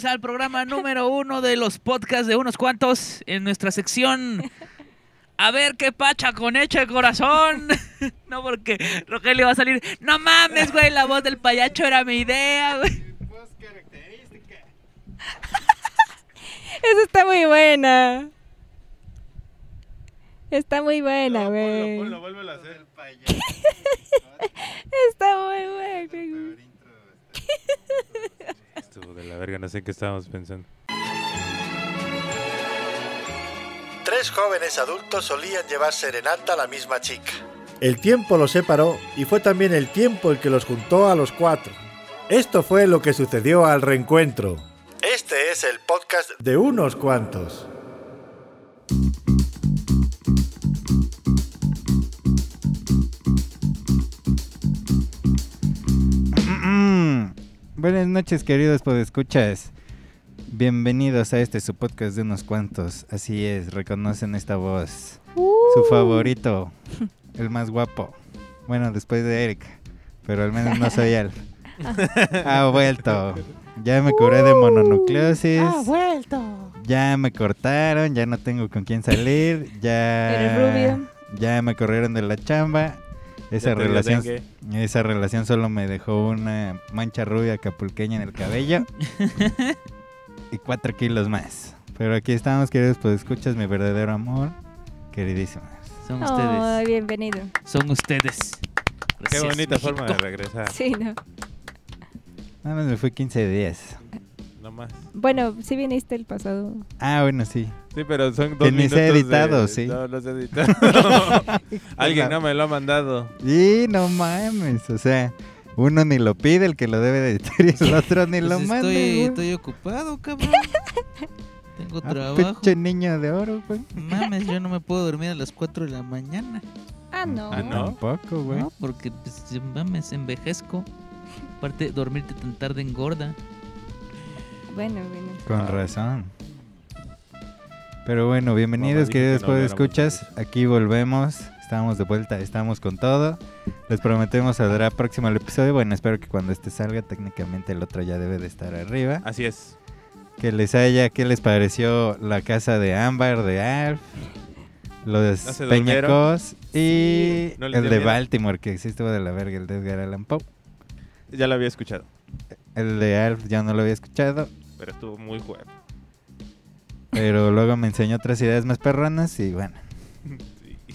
Bienvenidos al programa número uno de los podcasts de unos cuantos en nuestra sección. A ver qué pacha con hecho de corazón. No, porque Rogelio va a salir. No mames, güey, la voz del payacho era mi idea, güey. Esa está muy buena. Está muy buena, No, güey. ponlo, ponlo, vuélvelo a hacer. Está muy buena, güey. Estuvo de la verga, no sé en qué estábamos pensando. Tres jóvenes adultos solían llevar serenata a la misma chica. El tiempo los separó y fue también el tiempo el que los juntó a los cuatro. Esto fue lo que sucedió al reencuentro Este es el podcast de unos cuantos. Buenas noches, queridos podescuchas. Bienvenidos a este su podcast de unos cuantos. Así es, reconocen esta voz. Su favorito, el más guapo. Bueno, después de Eric, pero al menos no soy él. Ha vuelto. Ya me curé de mononucleosis. Ha vuelto. Ya me cortaron, ya no tengo con quién salir, ya Eres rubio. ya me corrieron de la chamba. Esa relación esa relación solo me dejó una mancha rubia capulqueña en el cabello y cuatro kilos más. Pero aquí estamos, queridos, pues escuchas mi verdadero amor, queridísimas. Son Oh, ustedes. bienvenido. Son ustedes. Qué bonita forma de regresar. Sí, no. Nada más me fui 15 días. No más. Bueno, sí viniste el pasado. Ah, bueno, sí. Sí, pero son dos Que ni minutos ha editado, de... sí. No, se ha editado. Alguien no me lo ha mandado. Y no mames, o sea, uno ni lo pide, el que lo debe de editar y el otro ni lo Pues manda. estoy, güey. estoy ocupado, cabrón. Tengo Ah, trabajo. pinche niño de oro, güey. Mames, yo no me puedo dormir a las 4 de la mañana. Ah, no. Ah, ¿no? Tampoco, güey. No, porque pues, mames, envejezco. Aparte, dormirte tan tarde engorda. Bueno, bueno. Con razón. Pero bueno, bienvenidos Mamá, queridos que no escuchas. Aquí volvemos. Estamos de vuelta, estamos con todo. Les prometemos saldrá próximo el episodio. Bueno, espero que cuando este salga, técnicamente el otro ya debe de estar arriba. Así es. Que les haya, ¿qué les pareció la casa de Ámbar, de Alf? Los ¿No? Peñacos y ¿No les el de miedo? Baltimore, que sí estuvo de la verga, el de Edgar Allan Poe. Ya lo había escuchado, El de Alf ya no lo había escuchado, pero estuvo muy bueno. pero luego me enseñó otras ideas más perronas y bueno.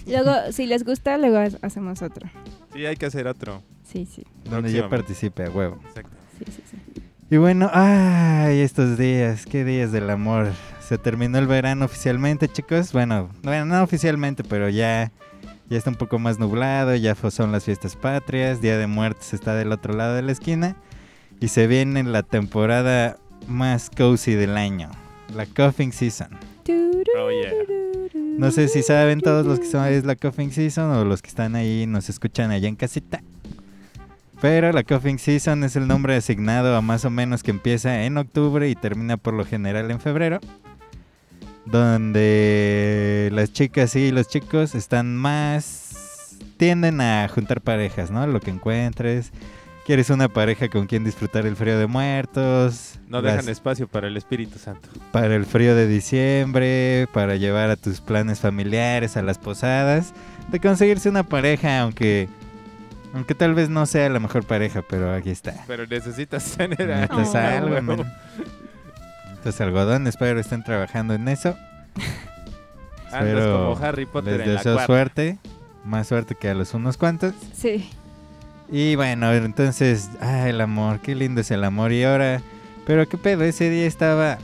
Sí. Luego, si les gusta, luego ha- hacemos otro. Sí, hay que hacer otro. Sí, sí. Donde yo participe a huevo. Exacto. Sí, sí, sí. Y bueno, ay, estos días, qué días del amor. Se terminó el verano oficialmente, chicos. Bueno, bueno, no oficialmente, pero ya, ya está un poco más nublado, ya son las fiestas patrias, Día de Muertos está del otro lado de la esquina. Y se viene la temporada más cozy del año, la Coughing Season. Oh, yeah. No sé si saben todos los que son es la Coughing Season o los que están ahí y nos escuchan allá en casita. Pero la Coughing Season es el nombre asignado a más o menos que empieza en octubre y termina por lo general en febrero. Donde las chicas y los chicos están más... tienden a juntar parejas, ¿no? Lo que encuentres. Quieres una pareja con quien disfrutar el frío de muertos. No las- dejan espacio para el Espíritu Santo. para el frío de diciembre, para llevar a tus planes familiares, a las posadas, de conseguirse una pareja, aunque aunque tal vez no sea la mejor pareja, pero aquí está. Pero necesitas tener Necesitas Oh. algo, man. Entonces algodón, espero estén trabajando en eso. Andas como Harry Potter Les en deseo suerte, más suerte que a los unos cuantos. Sí. Y bueno, entonces, ah, el amor, qué lindo es el amor. Y ahora, pero qué pedo, ese día estaba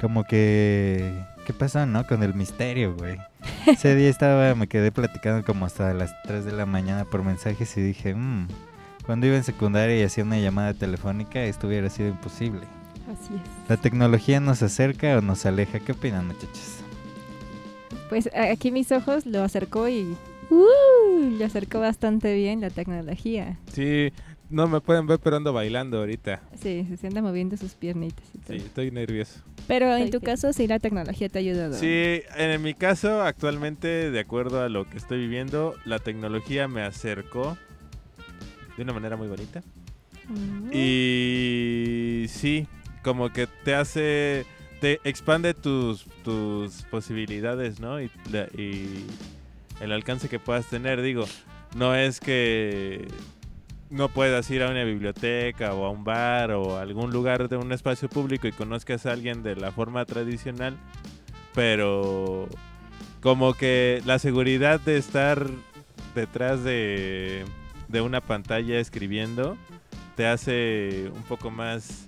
como que, ¿qué pasó, no? Con el misterio, güey. Ese día estaba, me quedé platicando como hasta las 3 de la mañana por mensajes y dije, mmm, cuando iba en secundaria y hacía una llamada telefónica, esto hubiera sido imposible. Así es. ¿La tecnología nos acerca o nos aleja? ¿Qué opinan, muchachos? Pues aquí mis ojos lo acercó y... ¡Uh! Lo acercó bastante bien la tecnología. Sí, no me pueden ver, pero ando bailando ahorita. Sí, se sienta moviendo sus piernitas y todo. Sí, estoy nervioso. Pero en tu caso sí la tecnología te ha ayudado. Sí, en mi caso, actualmente, de acuerdo a lo que estoy viviendo, la tecnología me acercó de una manera muy bonita. Mm. Y sí, como que te hace, te expande tus, tus posibilidades, ¿no? Y, la- y el alcance que puedas tener, digo, no es que no puedas ir a una biblioteca o a un bar o a algún lugar de un espacio público y conozcas a alguien de la forma tradicional, pero como que la seguridad de estar detrás de, de una pantalla escribiendo te hace un poco más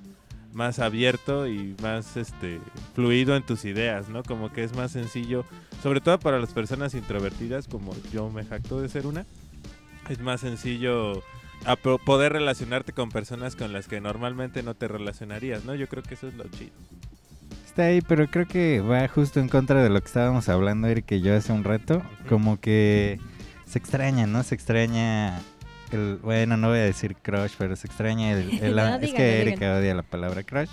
más abierto y más este fluido en tus ideas, ¿no? Como que es más sencillo, sobre todo para las personas introvertidas, como yo me jacto de ser una, es más sencillo a poder relacionarte con personas con las que normalmente no te relacionarías, ¿no? Yo creo que eso es lo chido. Está ahí, pero creo que va justo en contra de lo que estábamos hablando, Eric y yo hace un rato. Como que se extraña, ¿no? Se extraña el... Bueno, no voy a decir crush, pero se extraña el... el- No, es díganlo, que Erika díganlo. odia la palabra crush.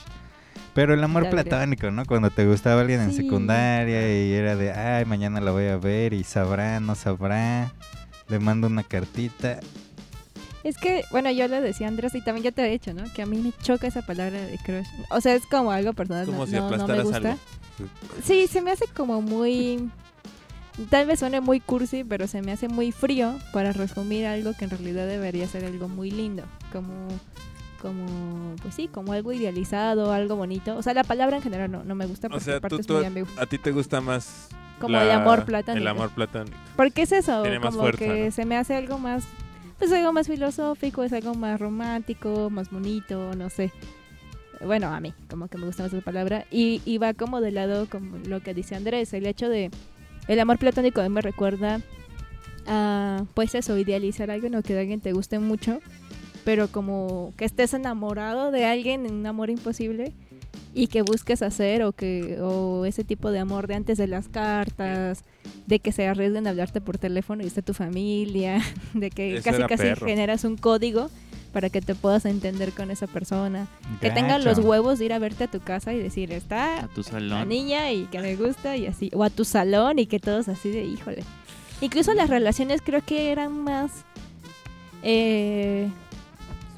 Pero el amor Ya platónico, ¿no? Cuando te gustaba alguien en Sí. secundaria y era de, ay, mañana la voy a ver y sabrá, no sabrá. Le mando una cartita. Es que, bueno, yo le decía a Andrés y también yo te he dicho, ¿no? Que a mí me choca esa palabra de crush. O sea, es como algo personal, Como no, si no- no me gusta. algo. Sí, se me hace como muy... Tal vez suene muy cursi, pero se me hace muy frío para resumir algo que en realidad debería ser algo muy lindo. Como, como pues sí, como algo idealizado, algo bonito. O sea, la palabra en general no, no me gusta O porque sea, tú, tú- muy ambigua. a ti te gusta más Como la- el amor platónico. El amor platónico. Porque es eso, Tiene más como fuerza, que ¿no? se me hace algo más, pues algo más filosófico, es algo más romántico, más bonito, no sé. Bueno, a mí, como que me gusta más esa palabra. Y, y va como de lado, como lo que dice Andrés, el hecho de, el amor platónico a mí me recuerda a, pues eso, idealizar a alguien o que alguien te guste mucho, pero como que estés enamorado de alguien en un amor imposible y que busques hacer o que o ese tipo de amor de antes de las cartas, de que se arriesguen a hablarte por teléfono y esté tu familia, de que Eso casi casi perro. generas un código para que te puedas entender con esa persona, que tengan los huevos de ir a verte a tu casa y decir, A está tu la salón. niña y que me gusta y así, o a tu salón y que todos así de, híjole. Incluso las relaciones creo que eran más eh,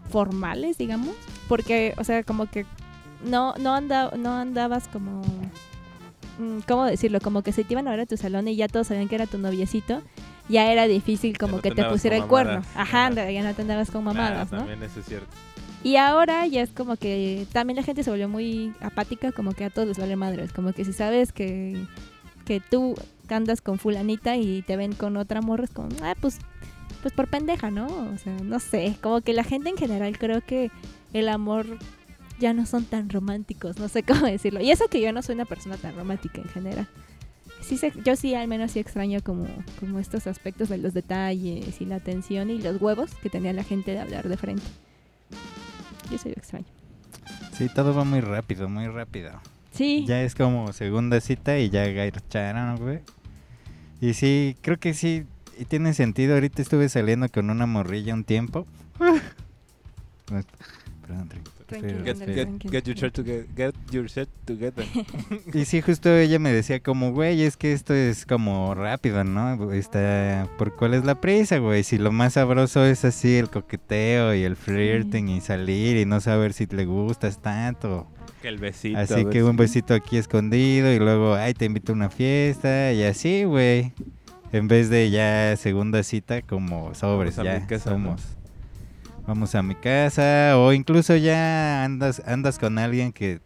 formales, digamos, porque, o sea, como que no, no, anda, no andabas como, mm, ¿cómo decirlo? Como que si te iban a ver a tu salón y ya todos sabían que era tu noviecito, ya era difícil como no que te pusiera el cuerno. mamadas. Ajá, ya no te andabas con mamadas, Claro, ¿no? También eso es cierto. Y ahora ya es como que también la gente se volvió muy apática, como que a todos les vale madres. Como que si sabes que, que tú andas con fulanita y te ven con otra morra, es como, ah, pues, pues por pendeja, ¿no? O sea, no sé. Como que la gente en general creo que el amor ya no son tan románticos, no sé cómo decirlo. Y eso que yo no soy una persona tan romántica en general. Sí se- yo sí al menos sí extraño como, como estos aspectos de los detalles y la atención y los huevos que tenía la gente de hablar de frente. Yo soy extraño. Sí, todo va muy rápido, muy rápido. Sí. Ya es como segunda cita y ya garcharon, güey. Y sí, creo que sí, y tiene sentido. Ahorita estuve saliendo con una morrilla un tiempo. Perdón. Tranquilo, Get, your shit together. Get your shit together. Y sí, justo ella me decía como, güey, es que esto es como rápido, ¿no? Está, ¿por cuál es la prisa, güey? Si lo más sabroso es así el coqueteo y el flirting y salir y no saber si le gustas tanto. que el besito. Así que un si- besito aquí escondido y luego, ay, te invito a una fiesta y así, güey. En vez de ya segunda cita como sobres, ya somos. Vamos a mi casa o incluso ya andas andas con alguien que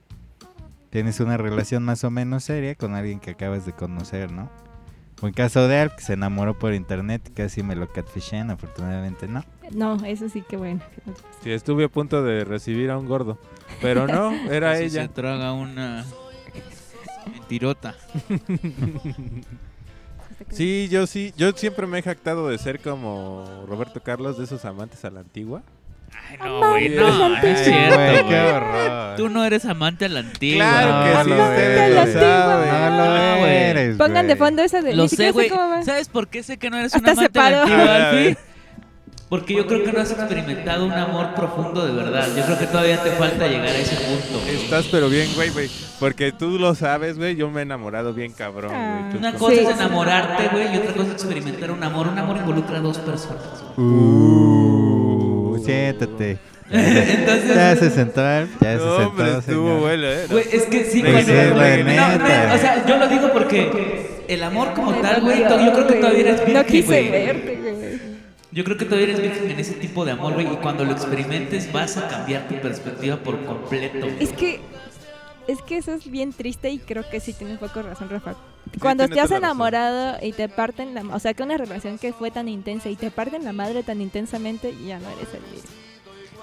tienes una relación más o menos seria con alguien que acabas de conocer, ¿no? O en caso de Al, que se enamoró por internet, casi me lo catfishen, afortunadamente no. No, eso sí que bueno. Sí, estuve a punto de recibir a un gordo. Pero no, era ella. se traga una mentirota. Sí, yo sí, yo siempre me he jactado de ser como Roberto Carlos, de esos amantes a la antigua. Ay, no, güey, no, es cierto, Güey, qué güey. horror. Tú no eres amante a la antigua. Claro que No sí, lo ustedes saben. No lo güey. eres, Pongan de fondo esa de Lo sé, güey. ¿Sabes por qué sé que no eres Hasta un amante a la antigua? Porque yo creo que no has experimentado un amor profundo de verdad. Yo creo que todavía te falta llegar a ese punto. güey. Estás pero bien, güey, güey. Porque tú lo sabes, güey. Yo me he enamorado bien cabrón, Ah. güey. Tú Una cosa Sí. es enamorarte, güey, y otra cosa es experimentar un amor. Un amor involucra a dos personas. Uh, siéntate. Entonces, Ya se sentó, ya se No, sentó. hombre, estuvo bueno, ¿eh? Güey, es que sí, cuando... sí, no, güey, neta. no, o sea, yo lo digo porque el amor como tal, güey, to- yo creo que todavía eres virgen, No quise verte, güey. Yo creo que todavía eres virgen en ese tipo de amor, güey, y cuando lo experimentes vas a cambiar tu perspectiva por completo. Es que es que eso es bien triste y creo que sí tienes poco razón, Rafa. Cuando te has razón. enamorado y te parten la, o sea, que una relación que fue tan intensa y te parten la madre tan intensamente, ya no eres el mismo.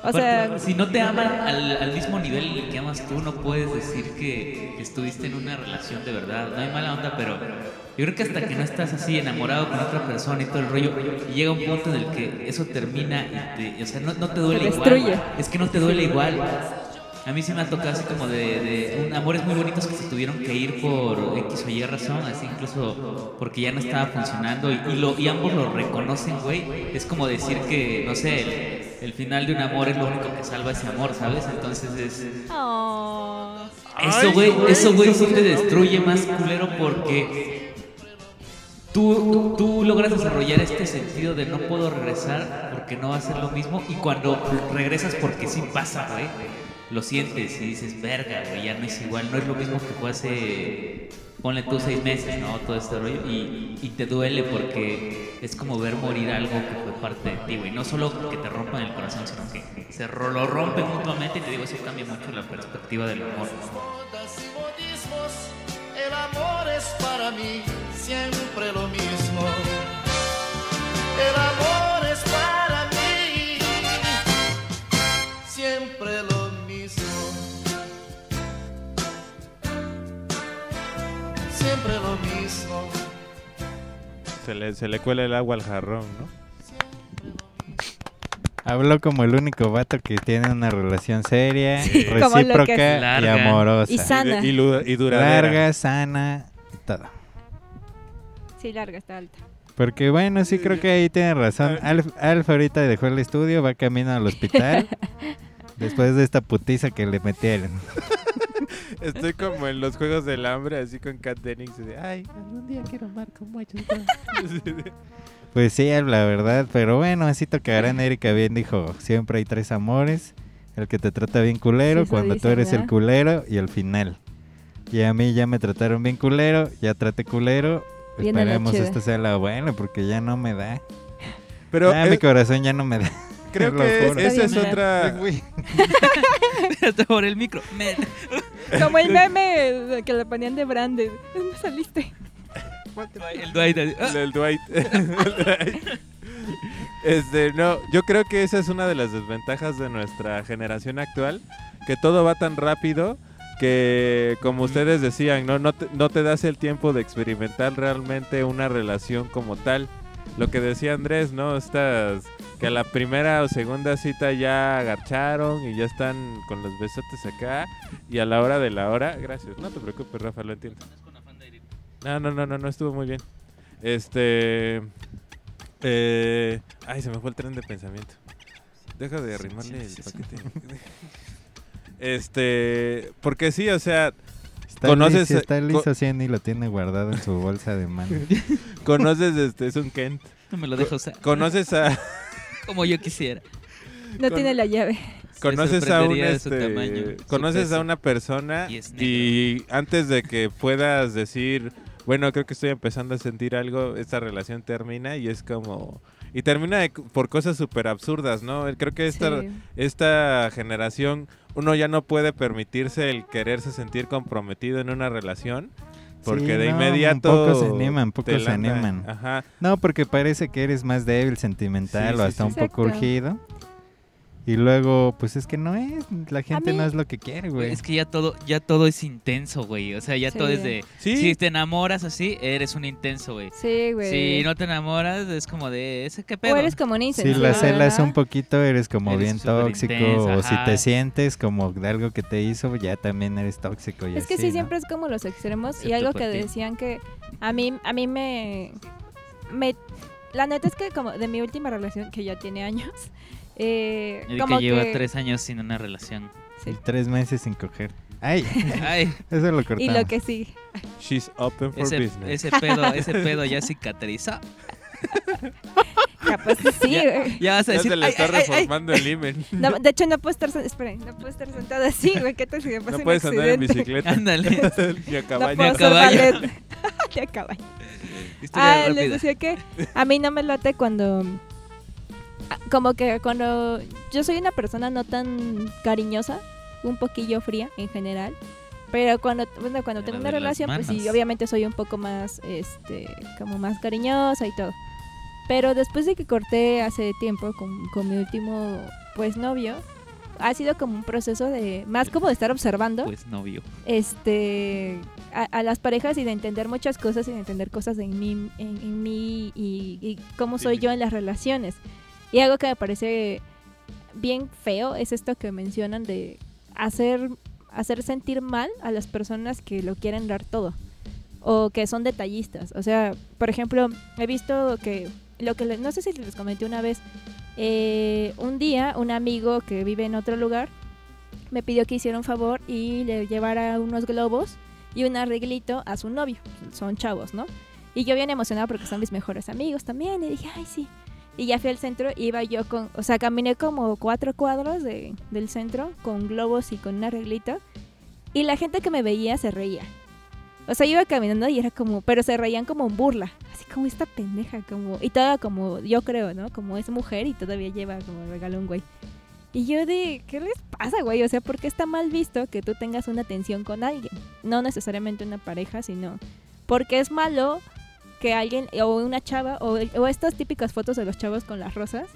O sea, si no te aman al, al mismo nivel que amas tú, no puedes decir que, que estuviste en una relación de verdad. No hay mala onda, pero yo creo que hasta que no estás así enamorado con otra persona y todo el rollo, y llega un punto en el que eso termina y te, o sea, no, no te duele Te igual. Es que no te duele igual. A mí sí me ha tocado así como de, de un- amores muy bonitos que se tuvieron que ir por X o Y razón, así incluso porque ya no estaba funcionando y, y lo, y ambos lo reconocen, güey. Es como decir que, no sé, el, final de un amor es lo único que salva ese amor, ¿sabes? Entonces es... oh, Eso, güey, eso, güey, sí te destruye más culero porque tú, tú, tú logras desarrollar este sentido de no puedo regresar porque no va a ser lo mismo y cuando regresas porque sí pasa, güey, lo sientes y dices, verga, güey, ya no es igual, no es lo mismo que fue hace, ponle tú seis meses, ¿no? Todo este rollo y, y te duele porque es como ver morir algo que fue parte de ti, güey, no solo que te rompan el corazón, sino que se lo rompen mutuamente y te digo, eso cambia mucho la perspectiva del amor. el amor es para mí siempre lo mismo. El amor Se le, se le cuela el agua al jarrón, ¿no? Habló como el único vato que tiene una relación seria, recíproca y Larga. amorosa. Y sana. Y, de- y lu- y duradera. Larga, sana, todo. sí, larga, está alta. Porque bueno, sí creo que ahí tiene razón. Alf, Alf ahorita dejó el estudio, va camino al hospital. después de esta putiza que le metieron. Estoy como en los juegos del hambre, así con Kat Dennings. de, Ay, algún día quiero amar como ellos. dos". Pues sí, la verdad. Pero bueno, así tocarán. Erika bien dijo, siempre hay tres amores. El que te trata bien culero, Sí, cuando tú dicen, eres el culero y el final. Y a mí ya me trataron bien culero, ya traté culero. Viene la Esperemos esto sea la buena porque ya no me da. Pero ya mi corazón ya no me da. Creo que esa es otra... Hasta por el micro. Como el meme que le ponían de Branded. ¿Dónde saliste? El Dwight. El Dwight. este, no, yo creo que esa es una de las desventajas de nuestra generación actual, que todo va tan rápido que, como ustedes decían, no, no, te, no te das el tiempo de experimentar realmente una relación como tal. Lo que decía Andrés, ¿no? Estas que a la primera o segunda cita ya agarcharon y ya están con los besotes acá y a la hora de la hora, gracias, no te preocupes Rafa, lo entiendo. No, no, no, no, no estuvo muy bien. Este. Eh, ay, se me fue el tren de pensamiento. Deja de arrimarle el paquete. Este. Porque sí, o sea, Está ¿Conoces, eh, está co- liso Cien y lo tiene guardado en su bolsa de mano. conoces, este, es un Kent. No me lo dejo usar. Conoces a. Como yo quisiera. No Con- tiene la llave. Conoces a un sorprendería de su este, tamaño, conoces a una persona y antes de que puedas decir, bueno, creo que estoy empezando a sentir algo, esta relación termina y es como y termina de- por cosas súper absurdas, ¿no? Creo que esta Sí. esta generación uno ya no puede permitirse el quererse sentir comprometido en una relación porque Sí, de no, inmediato pocos se animan, pocos se animan. Ajá. No, porque parece que eres más débil, sentimental Sí, o hasta sí. un poco urgido. Y luego, pues es que no es, la gente mí- no es lo que quiere, güey. Es que ya todo, ya todo es intenso, güey. O sea, ya todo es de. Sí. Si te enamoras así, eres un intenso, güey. Sí, güey. Si no te enamoras, es como de. ¿Ese qué pedo? o eres como un Si insensible. la celas ¿verdad? un poquito, eres como Eres bien tóxico. o si te sientes como de algo que te hizo, ya también eres tóxico. Y Es que sí, ¿no? siempre es como los extremos. y algo que ti. decían que a mí, a mí me, me... La neta es que como de mi última relación, que ya tiene años, eh, Erika como lleva que... tres años sin una relación. sí. Tres meses sin coger. Ay, Ay, eso lo cortamos. Y lo que sí. She's open for ese, business. ese pedo, ese pedo ya cicatrizó. Capaz que sí, Ya. güey. Ya vas a Ya decir. se le "Ay, está ay, ay, ay". reformando el imen. No, de hecho, no puedo estar, esperen, no puedo estar sentada así, güey. ¿Qué tal si me pasa No un puedes andar en bicicleta. Ándale. Ni a No caballo. puedo caballo. ballet. De a caballo. Ah, les decía que a mí no me late cuando... ah, Como que cuando... Yo soy una persona no tan cariñosa, un poquillo fría en general. Pero cuando, bueno, cuando tengo una relación, pues sí, obviamente soy un poco más, este, como más cariñosa y todo. Pero después de que corté hace tiempo con, con mi último, pues, novio, ha sido como un proceso de, más como de estar observando Pues novio. este a, a las parejas y de entender muchas cosas y de entender cosas en mí, en, en mí y, y cómo soy yo en las relaciones. Y algo que me parece bien feo es esto que mencionan de hacer, hacer sentir mal a las personas que lo quieren dar todo o que son detallistas. O sea, por ejemplo, he visto que lo que no sé si les comenté una vez, eh, un día un amigo que vive en otro lugar me pidió que hiciera un favor y le llevara unos globos y un arreglito a su novio. Son chavos, ¿no? Y yo bien emocionada porque son mis mejores amigos también. Y dije, ay, sí. Y ya fui al centro, iba yo con, o sea, caminé como cuatro cuadros de- del centro con globos y con un arreglito. Y la gente que me veía se reía. O sea, iba caminando y era como, pero se reían como en burla. Así como esta pendeja, como, y toda como, yo creo, ¿no? Como es mujer y todavía lleva como regalo un güey. Y yo de, ¿qué les pasa, güey? O sea, ¿por qué está mal visto que tú tengas una atención con alguien? No necesariamente una pareja, sino porque es malo que alguien, o una chava, o, o estas típicas fotos de los chavos con las rosas,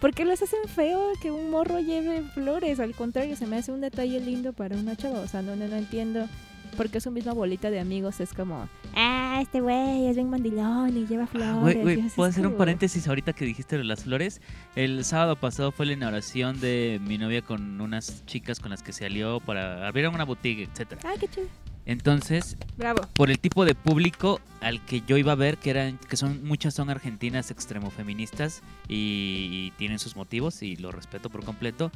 ¿por qué les hacen feo que un morro lleve flores? Al contrario, se me hace un detalle lindo para una chava. O sea, no, no, no entiendo. Porque su misma bolita de amigos es como, ah, este güey es bien mandilón y lleva flores. Ah, Güey, güey, y así ¿puedo hacer un paréntesis ahorita que dijiste de las flores? El sábado pasado fue la inauguración de mi novia con unas chicas con las que se alió para abrir una boutique, etcétera. Ah, qué chido. Entonces, Bravo. por el tipo de público al que yo iba a ver, que eran, que son muchas son argentinas extremo feministas y, y tienen sus motivos y lo respeto por completo.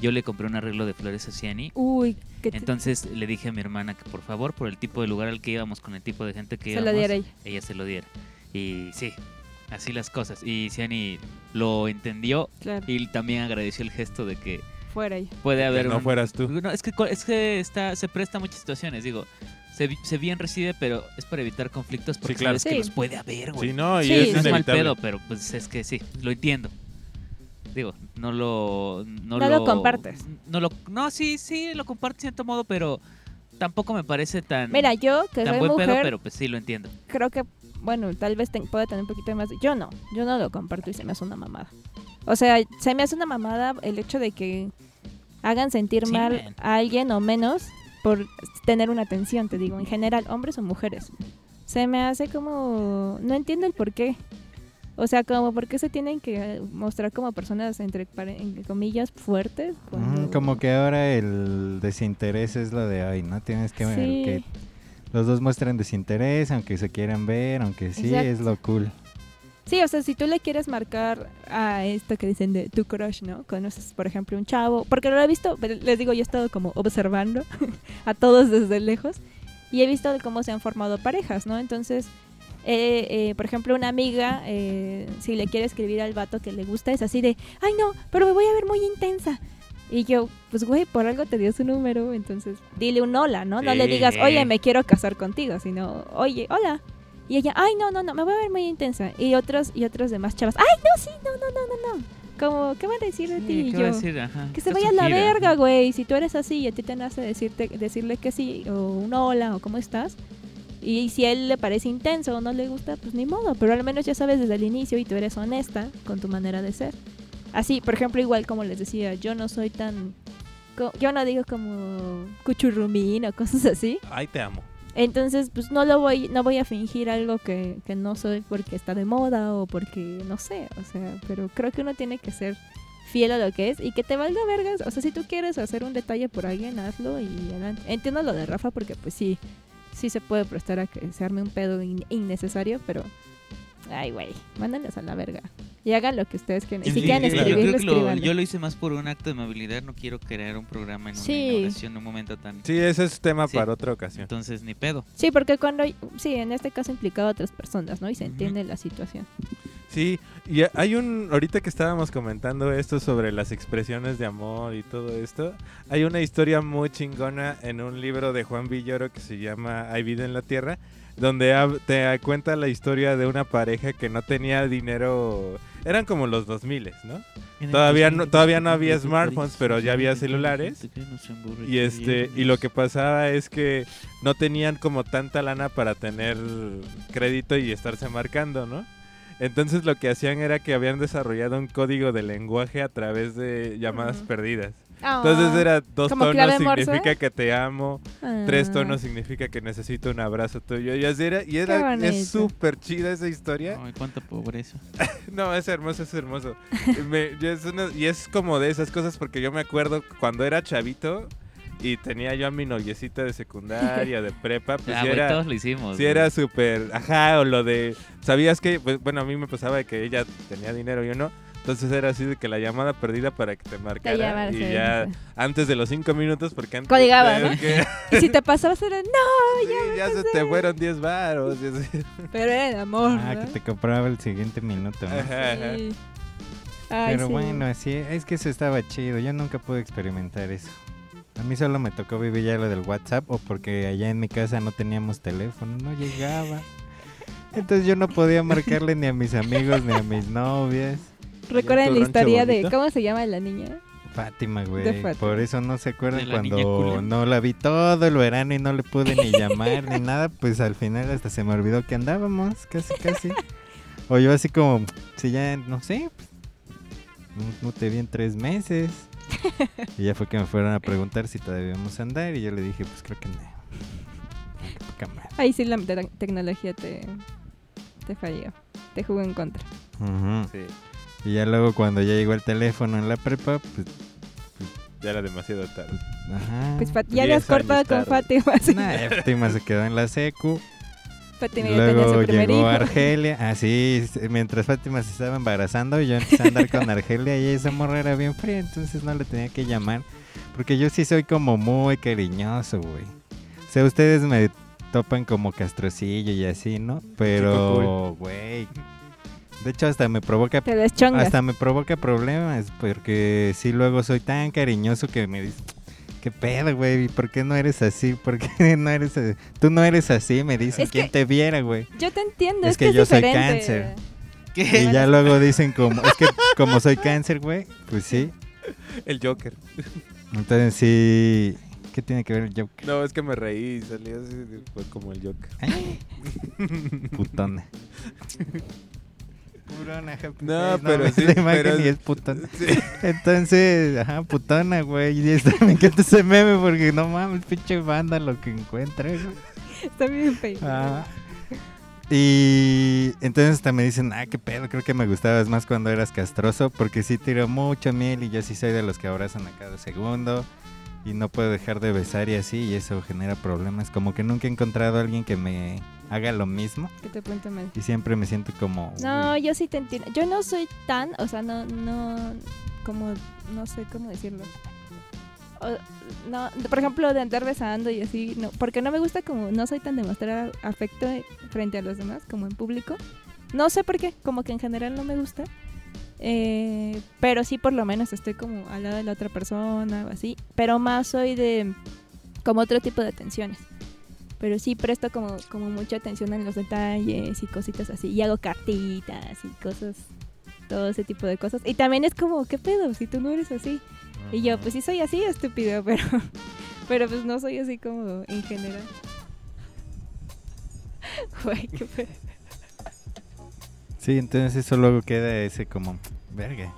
Yo le compré un arreglo de flores a Ciani. Uy, qué Entonces le dije a mi hermana que por favor, por el tipo de lugar al que íbamos, con el tipo de gente que se íbamos, lo diera ella. ella se lo diera. Y sí, así las cosas. Y Ciani lo entendió Claro, y también agradeció el gesto de que fuera ella. puede haber no un- fueras tú. No, es que, es que está, se presta a muchas situaciones, digo. Se, se bien recibe, pero es para evitar conflictos porque Sí, claro. sabes que Sí. los puede haber, güey. Sí, no, y Sí, es no es mal pedo, pero pues es que sí, lo entiendo. Digo, no lo... No, No lo compartes. No, lo, no, sí, sí, lo comparto de cierto modo, pero tampoco me parece tan, Mira, yo que tan soy buen mujer, pedo, pero pues sí lo entiendo. creo que, bueno, tal vez te- pueda tener un poquito más. Yo no, yo no lo comparto y se me hace una mamada. O sea, se me hace una mamada el hecho de que hagan sentir Sí, mal man. a alguien o menos por tener una atención, te digo, en general, hombres o mujeres. Se me hace como. No entiendo el por qué. O sea, como por qué se tienen que mostrar como personas, entre entre comillas, fuertes. cuando- Mm, como que ahora el desinterés es lo de hoy, ¿no? Tienes que ver Sí. que los dos muestren desinterés, aunque se quieran ver, aunque sí, es lo cool. Sí, o sea, si tú le quieres marcar a esto que dicen de tu crush, ¿no? Conoces, por ejemplo, un chavo, porque lo he visto, pero les digo, yo he estado como observando a todos desde lejos y he visto cómo se han formado parejas, ¿no? Entonces, eh, eh, por ejemplo, una amiga, eh, si le quiere escribir al vato que le gusta, es así de, ay no, pero me voy a ver muy intensa. Y yo, pues güey, por algo te dio su número, entonces dile un hola, ¿no? No le digas, oye, me quiero casar contigo, sino, oye, hola. Y ella, ay, no, no, no, me voy a ver muy intensa. Y otros, y otros demás chavas, ay, no, sí, no, no, no, no, no. Como, ¿qué van a decir de Sí, ti? Y ¿qué va a yo, decir? Ajá, que se vaya a la gira. verga, güey. Si tú eres así y a ti te nace decirte, decirle que sí, o un hola, o cómo estás. Y si a él le parece intenso o no le gusta, pues ni modo. Pero al menos ya sabes desde el inicio y tú eres honesta con tu manera de ser. Así, por ejemplo, igual como les decía, yo no soy tan... Yo no digo como cuchurrumín o cosas así. Ay, te amo. Entonces, pues no lo voy, no voy a fingir algo que, que no soy porque está de moda o porque no sé, o sea, pero creo que uno tiene que ser fiel a lo que es y que te valga vergas, o sea, si tú quieres hacer un detalle por alguien, hazlo y adelante. Entiendo lo de Rafa porque pues sí, sí se puede prestar a que se arme un pedo in- innecesario, pero ay, güey, mándenles a la verga y hagan lo que ustedes quieran. Y si Sí, quieren claro. yo, creo que lo- escriban. yo lo hice más por un acto de amabilidad, no quiero crear un programa en una Sí. inauguración en un momento tan... Sí, ese es tema Sí. para otra ocasión. Entonces, ni pedo. Sí, porque cuando, sí, en este caso implicaba a otras personas, ¿no? Y se entiende la situación. Sí, y hay un, ahorita que estábamos comentando esto sobre las expresiones de amor y todo esto, hay una historia muy chingona en un libro de Juan Villoro que se llama Hay vida en la tierra, donde te cuenta la historia de una pareja que no tenía dinero, eran como los 2000, ¿no? Todavía no- todavía no había smartphones, pero ya había celulares. Y este y lo que pasaba es que no tenían como tanta lana para tener crédito y estarse marcando, ¿no? Entonces lo que hacían era que habían desarrollado un código de lenguaje a través de llamadas perdidas. Ah, Entonces era dos ¿Como tonos significa que te amo, tres ah. tonos significa que necesito un abrazo tuyo. Y así era, y era es súper chida esa historia. Ay, cuánta pobreza. No, es hermoso, es hermoso. Me- es una- y es como de esas cosas porque yo me acuerdo cuando era chavito y tenía yo a mi noviecita de secundaria, de prepa, pues Ah, era, todos lo hicimos. sí güey. era súper, ajá, o lo de, ¿sabías que? Pues, bueno, a mí me pasaba de que ella tenía dinero y yo no. Entonces era así de que la llamada perdida para que te marcara y ya antes de los cinco minutos porque antes Codigaba, ¿no? que- Y si te pasabas era no, sí, ya se te fueron 10 varos. pero era el amor. Ah, ¿no? que te compraba el siguiente minuto. ¿no? Ajá, ajá. Sí. Ay, Pero sí. bueno, así es que eso estaba chido. Yo nunca pude experimentar eso. A mí solo me tocó vivir ya lo del WhatsApp o porque allá en mi casa no teníamos teléfono, no llegaba. Entonces yo no podía marcarle ni a mis amigos ni a mis novias. ¿Recuerdan ¿Y en la historia de cómo se llama la niña? Fátima, De güey. Fátima. Por eso no se acuerdan ¿De la niña cuando no la vi todo el verano y no le pude ni llamar ni nada. Pues al final hasta se me olvidó que andábamos, casi, casi. O yo así como, si ya, no sé, pues, no, no te vi en tres meses. Y ya fue que me fueron a preguntar si todavía íbamos a andar y yo le dije, pues creo que no. Ahí sí la te- tecnología te, te falló. Te jugó en contra. Sí, Y ya luego cuando ya llegó el teléfono en la prepa, pues, ya era demasiado tarde. ajá. Pues Fat- ya habías cortado con tarde. Fátima. sí. Nah, ya Fátima se quedó en la secu. Fátima Y ya tenía luego su llegó hijo. Argelia. Así, mientras Fátima se estaba embarazando, yo empecé a andar con Argelia y esa morra era bien fría, entonces no le tenía que llamar. Porque yo sí soy como muy cariñoso, güey. O sea, ustedes me topan como castrocillo y así, ¿no? Pero, güey. De hecho, hasta me provoca Te deschongas. hasta me provoca problemas porque si luego soy tan cariñoso que me dice ¿Qué pedo, güey? ¿Por qué no eres así? ¿Por qué no eres así? Tú no eres así, me dicen. Es que- ¿Quién te viera, güey? Yo te entiendo, Es es, que que, yo es soy diferente. cáncer. ¿Qué? Y ya luego dicen como, es que como soy cáncer, güey, pues sí. El Joker. Entonces sí, ¿qué tiene que ver el Joker? No, es que me reí y salió así, fue como el Joker. Putona. Purona, happy No, face, pero sí, la imagen pero- y es putona. Sí. Entonces, ajá, putona, güey. Y esto, me encanta ese meme porque no mames, pinche banda lo que encuentra, güey. Está bien feo. Ah. Y entonces hasta me dicen, ah, qué pedo, creo que me gustabas más cuando eras castroso, porque sí tiro mucho miel y yo sí soy de los que abrazan a cada segundo y no puedo dejar de besar y así, y eso genera problemas. Como que nunca he encontrado a alguien que me haga lo mismo Que te y siempre me siento como... No, uy, yo sí te entiendo. Yo no soy tan, o sea, no, no, como, no sé cómo decirlo. O- no, por ejemplo, de andar besando y así, no, porque no me gusta como, no soy tan de mostrar afecto frente a los demás, como en público. No sé por qué, como que en general no me gusta. Eh, pero sí, por lo menos estoy como al lado de la otra persona o así. Pero más soy de como otro tipo de atenciones. Pero sí presto como, como mucha atención en los detalles y cositas así. Y hago cartitas y cosas, todo ese tipo de cosas. Y también es como, ¿qué pedo? Si tú no eres así. Y yo, pues sí soy así, estúpido, pero, pero pues no soy así como en general. Güey, qué pedo. Sí, entonces eso luego queda ese como, verga.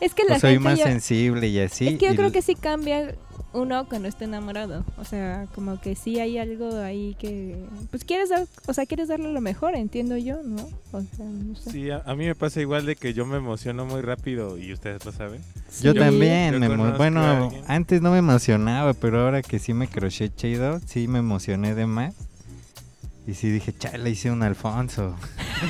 Es que la O soy gente más ya- sensible y así. es que yo y creo que sí cambia uno cuando está enamorado. O sea, como que sí hay algo ahí que... Pues quieres dar, o sea, quieres darle lo mejor, entiendo yo, ¿no? O sea, no sé. Sí, a, a mí me pasa igual de que yo me emociono muy rápido y ustedes lo saben. Yo también, Yo me bueno, antes no me emocionaba, pero ahora que sí me croché chido, sí me emocioné de más. Y sí dije, chale, hice un Alfonso.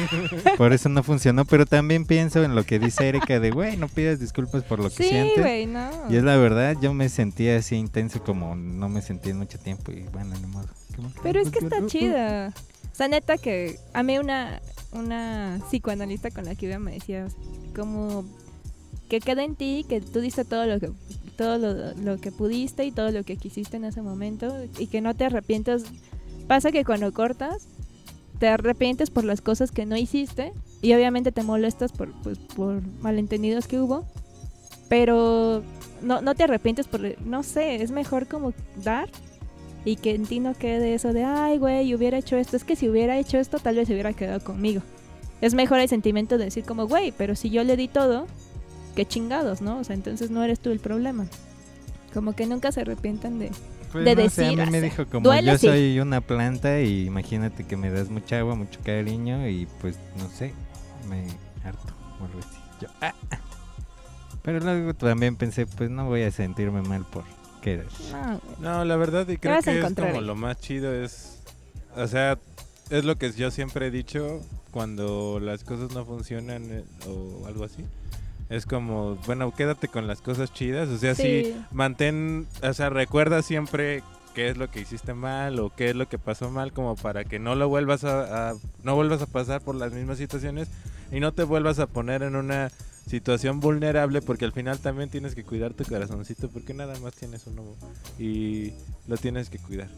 por eso no funcionó, pero también pienso en lo que dice Erika de, güey, no pidas disculpas por lo que Sí, sientes. no. Y es la verdad, yo me sentía así intenso como no me sentí en mucho tiempo y bueno, ni modo. Pero es que está chida. O sea, neta que a mí una, una psicoanalista con la que iba me decía como que queda en ti, que tú diste todo lo que todo lo, lo que pudiste y todo lo que quisiste en ese momento y que no te arrepientas. Pasa que cuando cortas te arrepientes por las cosas que no hiciste y obviamente te molestas por, pues, por malentendidos que hubo, pero no, no te arrepientes por, no sé, es mejor como dar y que en ti no quede eso de, ay, güey, hubiera hecho esto. Es que si hubiera hecho esto, tal vez se hubiera quedado conmigo. Es mejor el sentimiento de decir como, güey, pero si yo le di todo, qué chingados, ¿no? O sea, entonces no eres tú el problema. Como que nunca se arrepientan de... Pues de no sé, a decir, mí me dijo como duele, yo sí. soy una planta y imagínate que me das mucha agua, mucho cariño y pues no sé, me harto o algo así. Yo, ah, ah. Pero luego también pensé, pues no voy a sentirme mal por querer. No, la verdad, y creo que es como lo más chido es. O sea, es lo que yo siempre he dicho cuando las cosas no funcionan eh, o algo así. Es como, bueno, quédate con las cosas chidas. O sea, sí, Sí. mantén. O sea, recuerda siempre qué es lo que hiciste mal o qué es lo que pasó mal, como para que no lo vuelvas a, a- no vuelvas a pasar por las mismas situaciones y no te vuelvas a poner en una situación vulnerable porque al final también tienes que cuidar tu corazoncito porque nada más tienes uno y lo tienes que cuidar.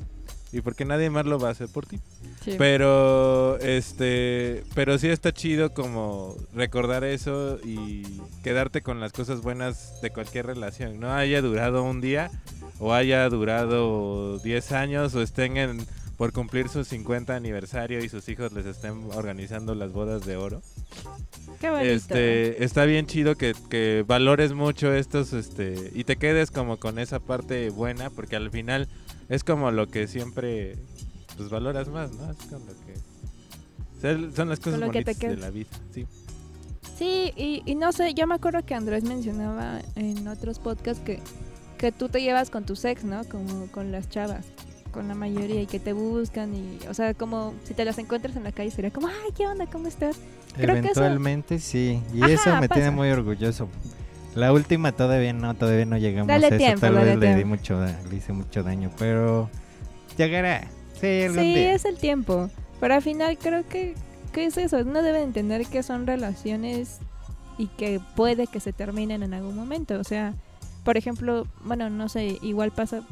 Y porque nadie más lo va a hacer por ti. Sí. pero este pero sí está chido como recordar eso y quedarte con las cosas buenas de cualquier relación. No haya durado un día o haya durado 10 años o estén en por cumplir su 50 aniversario y sus hijos les estén organizando las bodas de oro Qué bonito. este, está bien chido que, que valores mucho estos, este, y te quedes como con esa parte buena, porque al final es como lo que siempre, pues valoras más, ¿no? Es como lo que, o sea, son las cosas lo que bonitas de la vida, sí. Sí, y, y no sé, yo me acuerdo que Andrés mencionaba en otros podcasts que, que tú te llevas con tus ex, ¿no? Como con las chavas, con la mayoría, y que te buscan, y, o sea, como si te las encuentras en la calle, sería como, ay, ¿qué onda? ¿Cómo estás? Creo que eso- Eventualmente sí, y Ajá, eso me tiene muy orgulloso. La última todavía no, todavía no llegamos Dale a eso, tiempo, tal vez le di mucho, da- le hice mucho daño, pero llegará. Sí, Sí, es el tiempo. Pero al final creo que, que es eso. Uno debe entender que son relaciones y que puede que se terminen en algún momento. O sea, por ejemplo, bueno, no sé, igual pasa,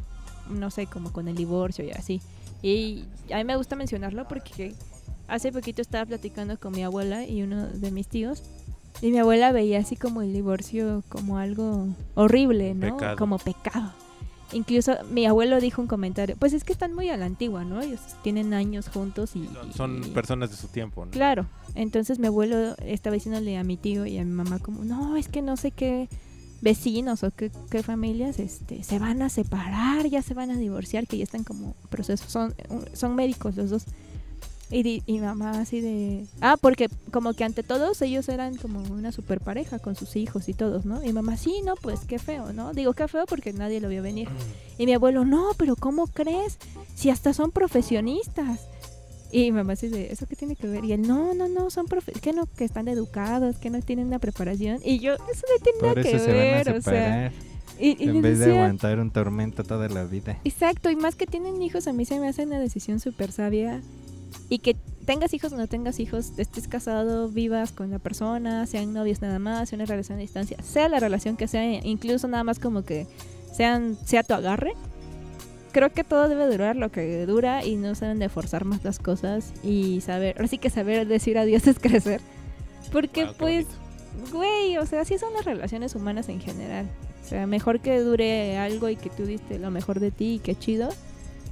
no sé, como con el divorcio y así. Y a mí me gusta mencionarlo porque hace poquito estaba platicando con mi abuela y uno de mis tíos. Y mi abuela veía así como el divorcio como algo horrible, ¿no? Pecado. Como pecado. Incluso mi abuelo dijo un comentario, pues es que están muy a la antigua, ¿no? Ellos tienen años juntos y... Son, son personas de su tiempo, ¿no? Claro, entonces mi abuelo estaba diciéndole a mi tío y a mi mamá como, no, es que no sé qué vecinos o qué, qué familias este, se van a separar, ya se van a divorciar, que ya están como procesos, son, son médicos los dos. Y, di- y mamá así de... Ah, porque como que ante todos ellos eran como una super pareja con sus hijos y todos, ¿no? Y mamá, sí, no, pues qué feo, ¿no? Digo, qué feo porque nadie lo vio venir. Y mi abuelo, no, pero ¿cómo crees? Si hasta son profesionistas. Y mi mamá así de, ¿eso qué tiene que ver? Y él, no, no, no, son profe que no, que están educados, que no tienen una preparación. Y yo, eso no tiene Por nada que eso se van a ver, o sea. separar, Y, y en vez de aguantar un tormento toda la vida. Exacto, y más que tienen hijos, a mí se me hace una decisión súper sabia. Y que tengas hijos o no tengas hijos, estés casado, vivas con la persona, sean novios nada más, sea una relación a distancia, sea la relación que sea, incluso nada más como que sean, sea tu agarre. Creo que todo debe durar lo que dura y no se deben de forzar más las cosas y saber, ahora sí que saber decir adiós es crecer. Porque Wow, pues, güey, o sea, así son las relaciones humanas en general. O sea, mejor que dure algo y que tú diste lo mejor de ti y qué chido.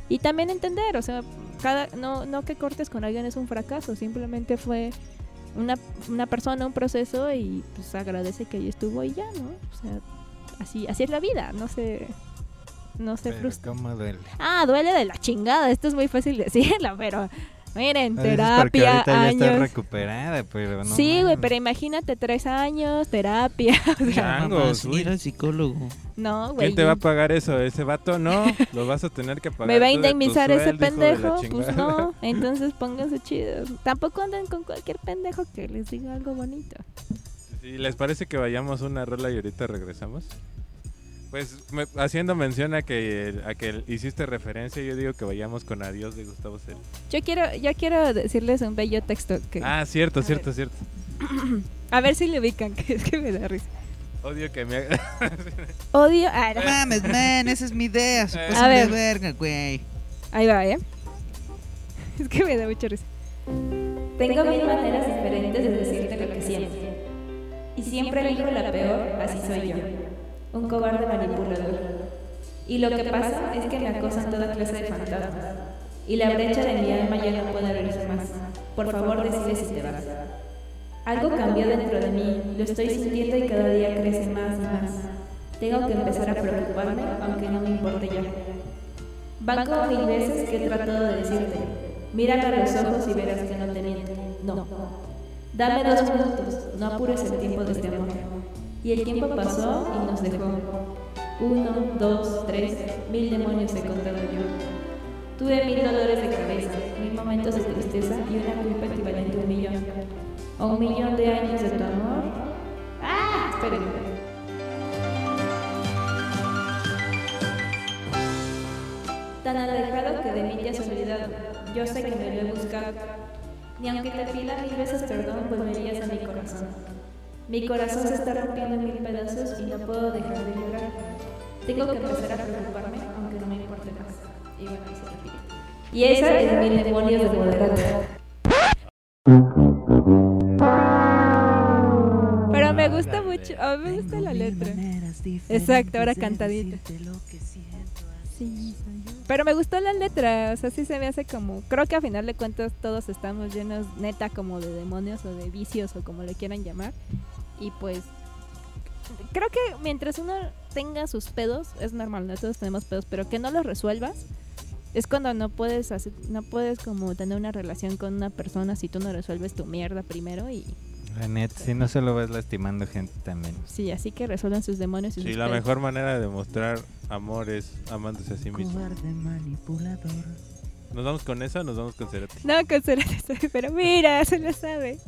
Y también entender, o sea, cada no, no que cortes con alguien es un fracaso, simplemente fue una, una persona, un proceso y pues agradece que ahí estuvo y ya, ¿no? O sea, así, así es la vida, no se, no se Pero frustra. cómo duele. Ah, duele de la chingada, esto es muy fácil decirlo, pero miren, A veces porque terapia, ahorita ya está años. recuperada, pero no. sí, güey, pero imagínate tres años, terapia. o sea, Changos, ir al psicólogo. no, güey. ¿Quién te va a pagar eso? ¿Ese vato? No, lo vas a tener que pagar. ¿Me va a indemnizar ese pendejo? Pues no, entonces pónganse chidos. Tampoco anden con cualquier pendejo que les diga algo bonito. ¿Les parece que vayamos una rola y ahorita regresamos? Pues me- haciendo mención a que, a que hiciste referencia, yo digo que vayamos con Adiós de Gustavo Cerati. Yo quiero, yo quiero decirles un bello texto que Ah, cierto, A cierto, cierto. a ver si le ubican, que es que me da risa. Odio que me haga... Odio, ah, No mames, man, esa es mi idea. A ver. verga, güey. ahí va, ¿eh? Es que me da mucha risa. Tengo mil maneras diferentes de decirte lo que siento. Y siempre elijo la peor, así soy yo. Un cobarde manipulador. Y lo que pasa es que me acosan toda clase de fantasmas. Y la brecha de mi alma ya no puede abrirse más. Por favor, decide si te vas. Algo cambió dentro de mí, lo estoy sintiendo y cada día crece más y más. Tengo que empezar a preocuparme, aunque no me importe ya. Van como mil veces que he tratado de decirte, mírame a los ojos y verás que no te miento. No. Dame dos minutos, no apures el tiempo de este amor. Y el tiempo pasó y nos dejó. Uno, dos, tres, mil demonios he contado yo. Tuve mil dolores de cabeza, mil momentos de tristeza y una culpa equivalente a un millón. A un millón de años de tu amor. ¡Ah! Espérenme. Tan alejado que de mí te has olvidado. Yo sé que me lo he buscado. Ni aunque te pida mil veces perdón, volverías a mi corazón. Mi corazón se está rompiendo en mil pedazos y no puedo dejar de llorar. Tengo que empezar a preocuparme, aunque no me importe más. Y bueno, ahí se repite. Y esa es mil demonios de moderato. Pero me gusta mucho, a mí me gusta la letra. Exacto, ahora cantadita. Sí, pero me gustó la letra, o sea, sí se me hace como, creo que a final de cuentas todos estamos llenos neta como de demonios o de vicios o como le quieran llamar. Y pues creo que mientras uno tenga sus pedos, es normal, no todos tenemos pedos, pero que no los resuelvas es cuando no puedes hacer, no puedes como tener una relación con una persona si tú no resuelves tu mierda primero y La neta, si no solo vas lastimando gente también. sí, así que resuelvan sus demonios y Sí, sus la pedos. mejor manera de demostrar amor es amándose a sí mismo. Cobarde manipulador. ¿Nos vamos con esa o nos vamos con Cerati? No, con Cerati, pero mira, se lo sabe.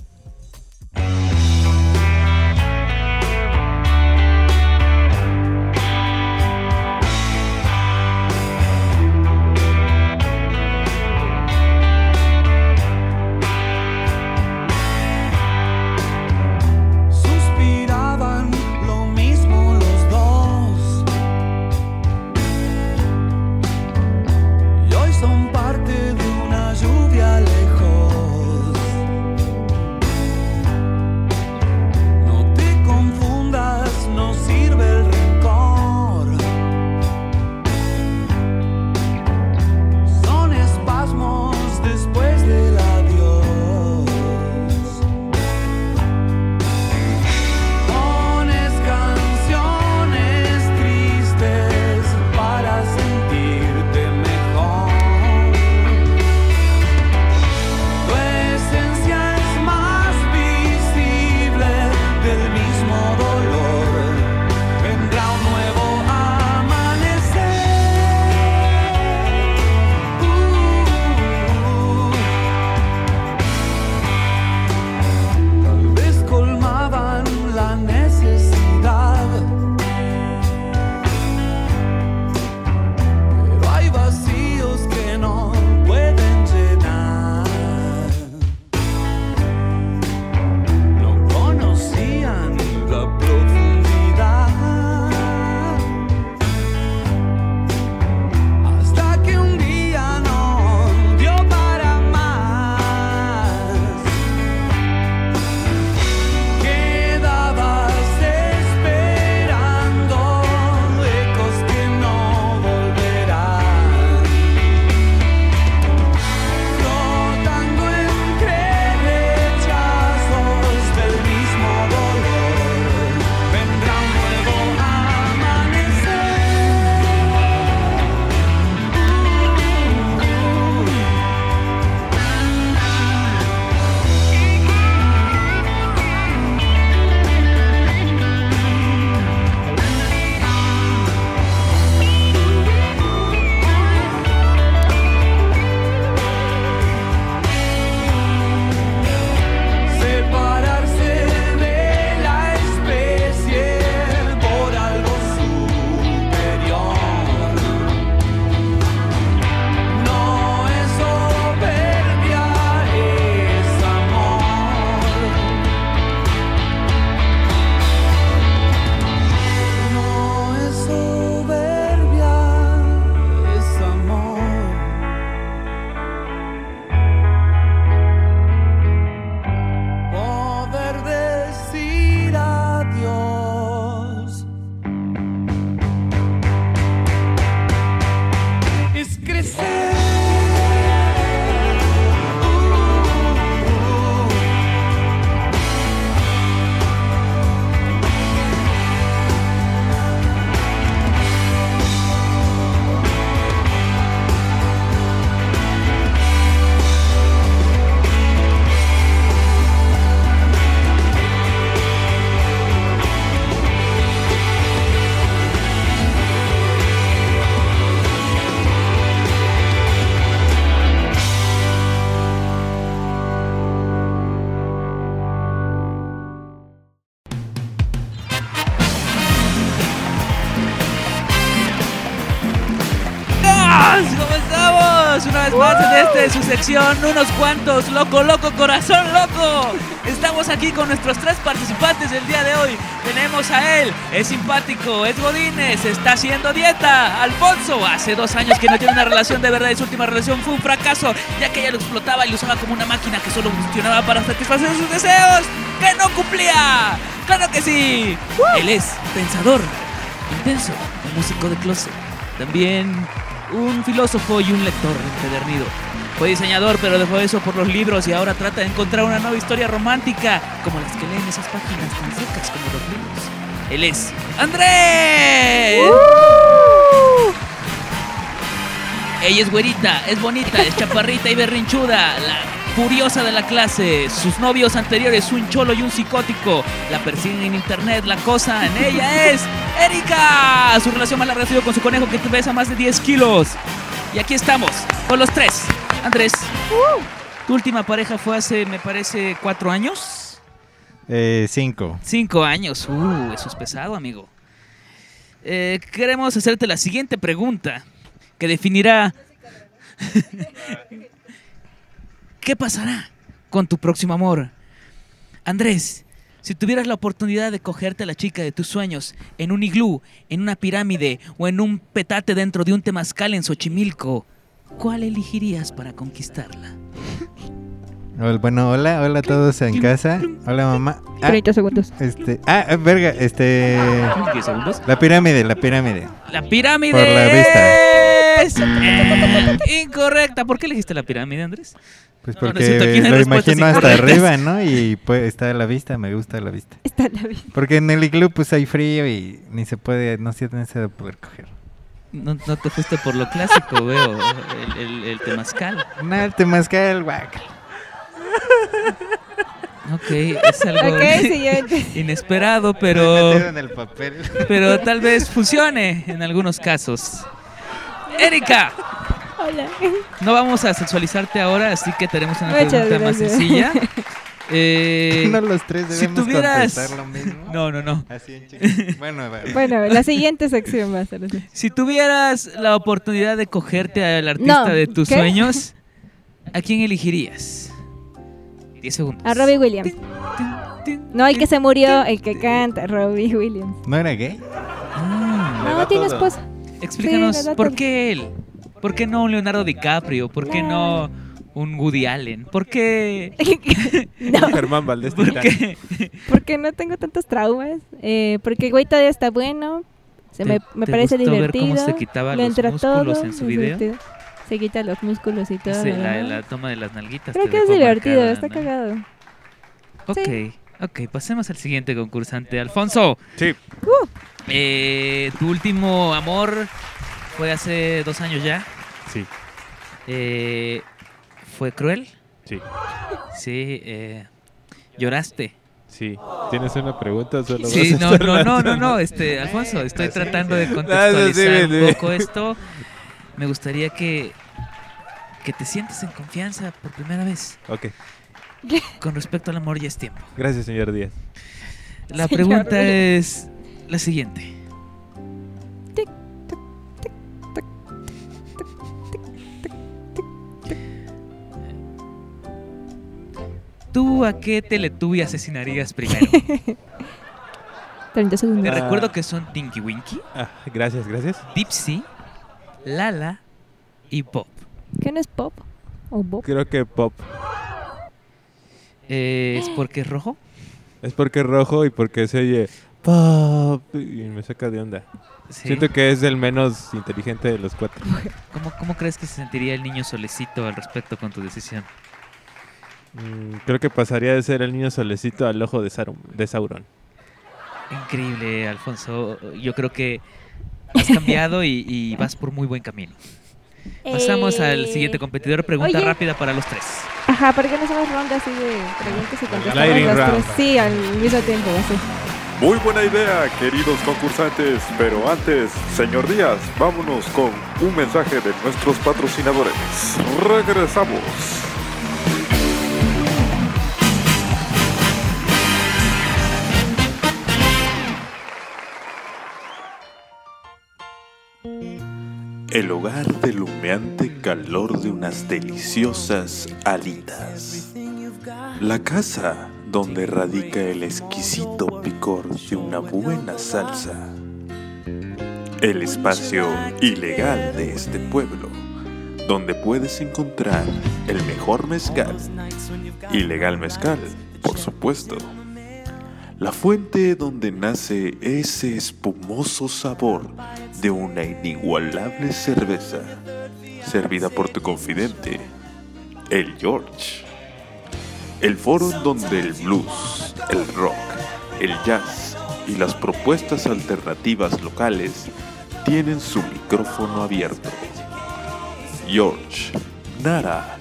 Sección Unos cuantos Loco Loco Corazón Loco. Estamos aquí con nuestros tres participantes del día de hoy. Tenemos a él, es simpático, es Godínez, está haciendo dieta. Alfonso, hace dos años que no tiene una relación de verdad y su última relación fue un fracaso, ya que ella lo explotaba y lo usaba como una máquina que solo funcionaba para satisfacer sus deseos, que no cumplía. ¡Claro que sí! Él es pensador, intenso, músico de closet. También un filósofo y un lector empedernido. Fue diseñador, pero dejó eso por los libros y ahora trata de encontrar una nueva historia romántica, como las que leen esas páginas tan secas como los libros. Él es Andrés. Ella es güerita, es bonita, es chaparrita y berrinchuda, la furiosa de la clase. Sus novios anteriores, un cholo y un psicótico, la persiguen en internet, la cosa en ella es Erika. Su relación más larga ha sido con su conejo que pesa más de 10 kilos. Y aquí estamos, con los tres. Andrés, tu última pareja fue hace, me parece, cuatro años. Eh, cinco. Cinco años. Uh, eso es pesado, amigo. Eh, queremos hacerte la siguiente pregunta que definirá qué pasará con tu próximo amor. Andrés, si tuvieras la oportunidad de cogerte a la chica de tus sueños en un iglú, en una pirámide o en un petate dentro de un temazcal en Xochimilco, ¿cuál elegirías para conquistarla? Hola, Bueno, hola, hola a todos en casa. Hola, mamá. Ah, 30 segundos. este, ah, eh, verga, este. ¿Diez segundos? La pirámide, la pirámide. La pirámide Por la vista. Es eh, incorrecta. ¿Por qué elegiste la pirámide, Andrés? Pues no porque no lo imagino hasta arriba, ¿no? Y pues está a la vista, me gusta la vista. Está la vida. Porque en el iglú pues hay frío y ni se puede, no se debe poder coger. No, no te fuiste por lo clásico, veo. El, el, el temazcal. No, el temazcal, guac. Ok, es algo Ok, siguiente. inesperado, pero, en el papel. pero tal vez funcione en algunos casos. Erika, Hola. no vamos a sexualizarte ahora, así que tenemos una Muchas pregunta más sencilla. Eh, no los tres si debemos tuvieras- contestar lo mismo. no, no, no. Así en chiquito. Bueno, la siguiente sección va a ser así. Si tuvieras la oportunidad de cogerte al artista No, de tus ¿qué? sueños, ¿a quién elegirías? 10 segundos. A Robbie Williams. Tin, tin, No el que se murió, el que canta, Robbie Williams. ¿No era gay? Ah, No, tiene todo. esposa. Explícanos, Sí, ¿por qué él? ¿Por qué no un Leonardo DiCaprio? ¿Por qué no un Woody Allen? ¿Por qué? no, Germán Valdés ¿Por qué? porque no tengo tantos traumas. Eh, porque el güey todavía está bueno. Se ¿Te- me, me te parece gustó ver divertido. cómo se quitaba le los músculos todo, en su video? divertido. Se quita los músculos y todo. Sí, la, la toma de las nalguitas. Creo que es divertido, marcada, está ¿no? cagado. Ok, ok, pasemos al siguiente concursante. Alfonso, Sí, eh, tu último amor fue hace dos años ya. sí, Eh, ¿Fue cruel? sí, Sí, eh, lloraste. sí. ¿Tienes una pregunta solo Sí, no, no, no, no, no, este, Alfonso, estoy Así, tratando de contextualizar Ah, sí, un poco esto. Me gustaría que, que te sientas en confianza por primera vez. Ok, Con respecto al amor ya es tiempo. gracias, señor Díaz. La Señor pregunta Díaz. es la siguiente. Tic, tic, tic, tic, ¿Tú a qué Teletubby asesinarías primero? 30 Te segundos. Ah. recuerdo que son Tinky Winky, Ah, gracias, gracias. Dipsy, Lala y Pop. ¿Quién es Pop? ¿O Bob? Creo que Pop. Eh, ¿Es porque es rojo? Es porque es rojo y porque se oye Pop y me saca de onda. Sí. Siento que es el menos inteligente de los cuatro. ¿Cómo, ¿Cómo crees que se sentiría el niño solecito al respecto con tu decisión? Mm, creo que pasaría de ser el niño solecito al ojo de, Sarum- de Sauron. Increíble, Alfonso. Yo creo que has cambiado y, y vas por muy buen camino. Pasamos al siguiente competidor. Pregunta oye. rápida para los tres. Ajá, ¿por qué no hacemos ronda así de preguntas y contestamos round. tres? Sí, al mismo tiempo, así. Muy buena idea, queridos concursantes, pero antes, señor Díaz, vámonos con un mensaje de nuestros patrocinadores. Regresamos. El hogar del humeante calor de unas deliciosas alitas. La casa donde radica el exquisito picor de una buena salsa. El espacio ilegal de este pueblo, donde puedes encontrar el mejor mezcal. Ilegal mezcal, por supuesto. La fuente donde nace ese espumoso sabor de una inigualable cerveza, servida por tu confidente, el George. El foro donde el blues, el rock, el jazz y las propuestas alternativas locales tienen su micrófono abierto. George, Nara,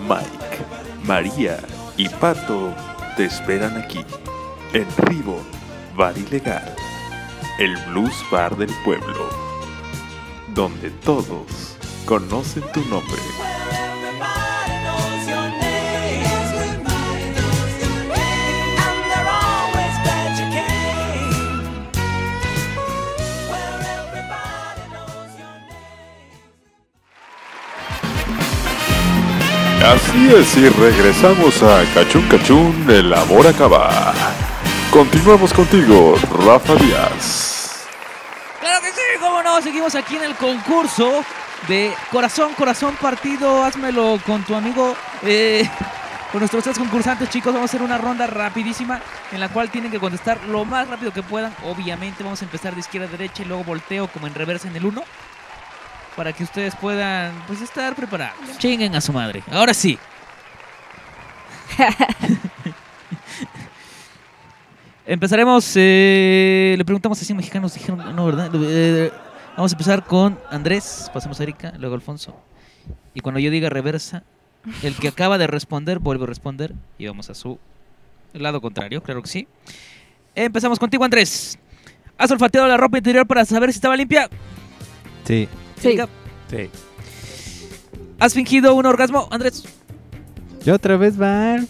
Mike, María y Pato te esperan aquí, en Ribbon Bar Ilegal, el blues bar del pueblo, donde todos conocen tu nombre. Así es, y regresamos a Cachún Cachún, el amor acaba. Continuamos contigo, Rafa Díaz. Claro que sí, cómo seguimos aquí en el concurso de corazón, corazón partido, házmelo con tu amigo, eh, con nuestros tres concursantes chicos, vamos a hacer una ronda rapidísima en la cual tienen que contestar lo más rápido que puedan, obviamente vamos a empezar de izquierda a derecha y luego volteo como en reversa en el 1, para que ustedes puedan pues estar preparados. Chinguen a su madre, ahora sí. Empezaremos, eh, le preguntamos a 100 mexicanos, dijeron, no, ¿verdad? Eh, vamos a empezar con Andrés, pasamos a Erika, luego Alfonso. Y cuando yo diga reversa, el que acaba de responder vuelve a responder y vamos a su lado contrario, claro que sí. Empezamos contigo, Andrés. ¿Has olfateado la ropa interior para saber si estaba limpia? Sí. Sí. Sí. ¿Has fingido un orgasmo, Andrés? Yo otra vez, Bar.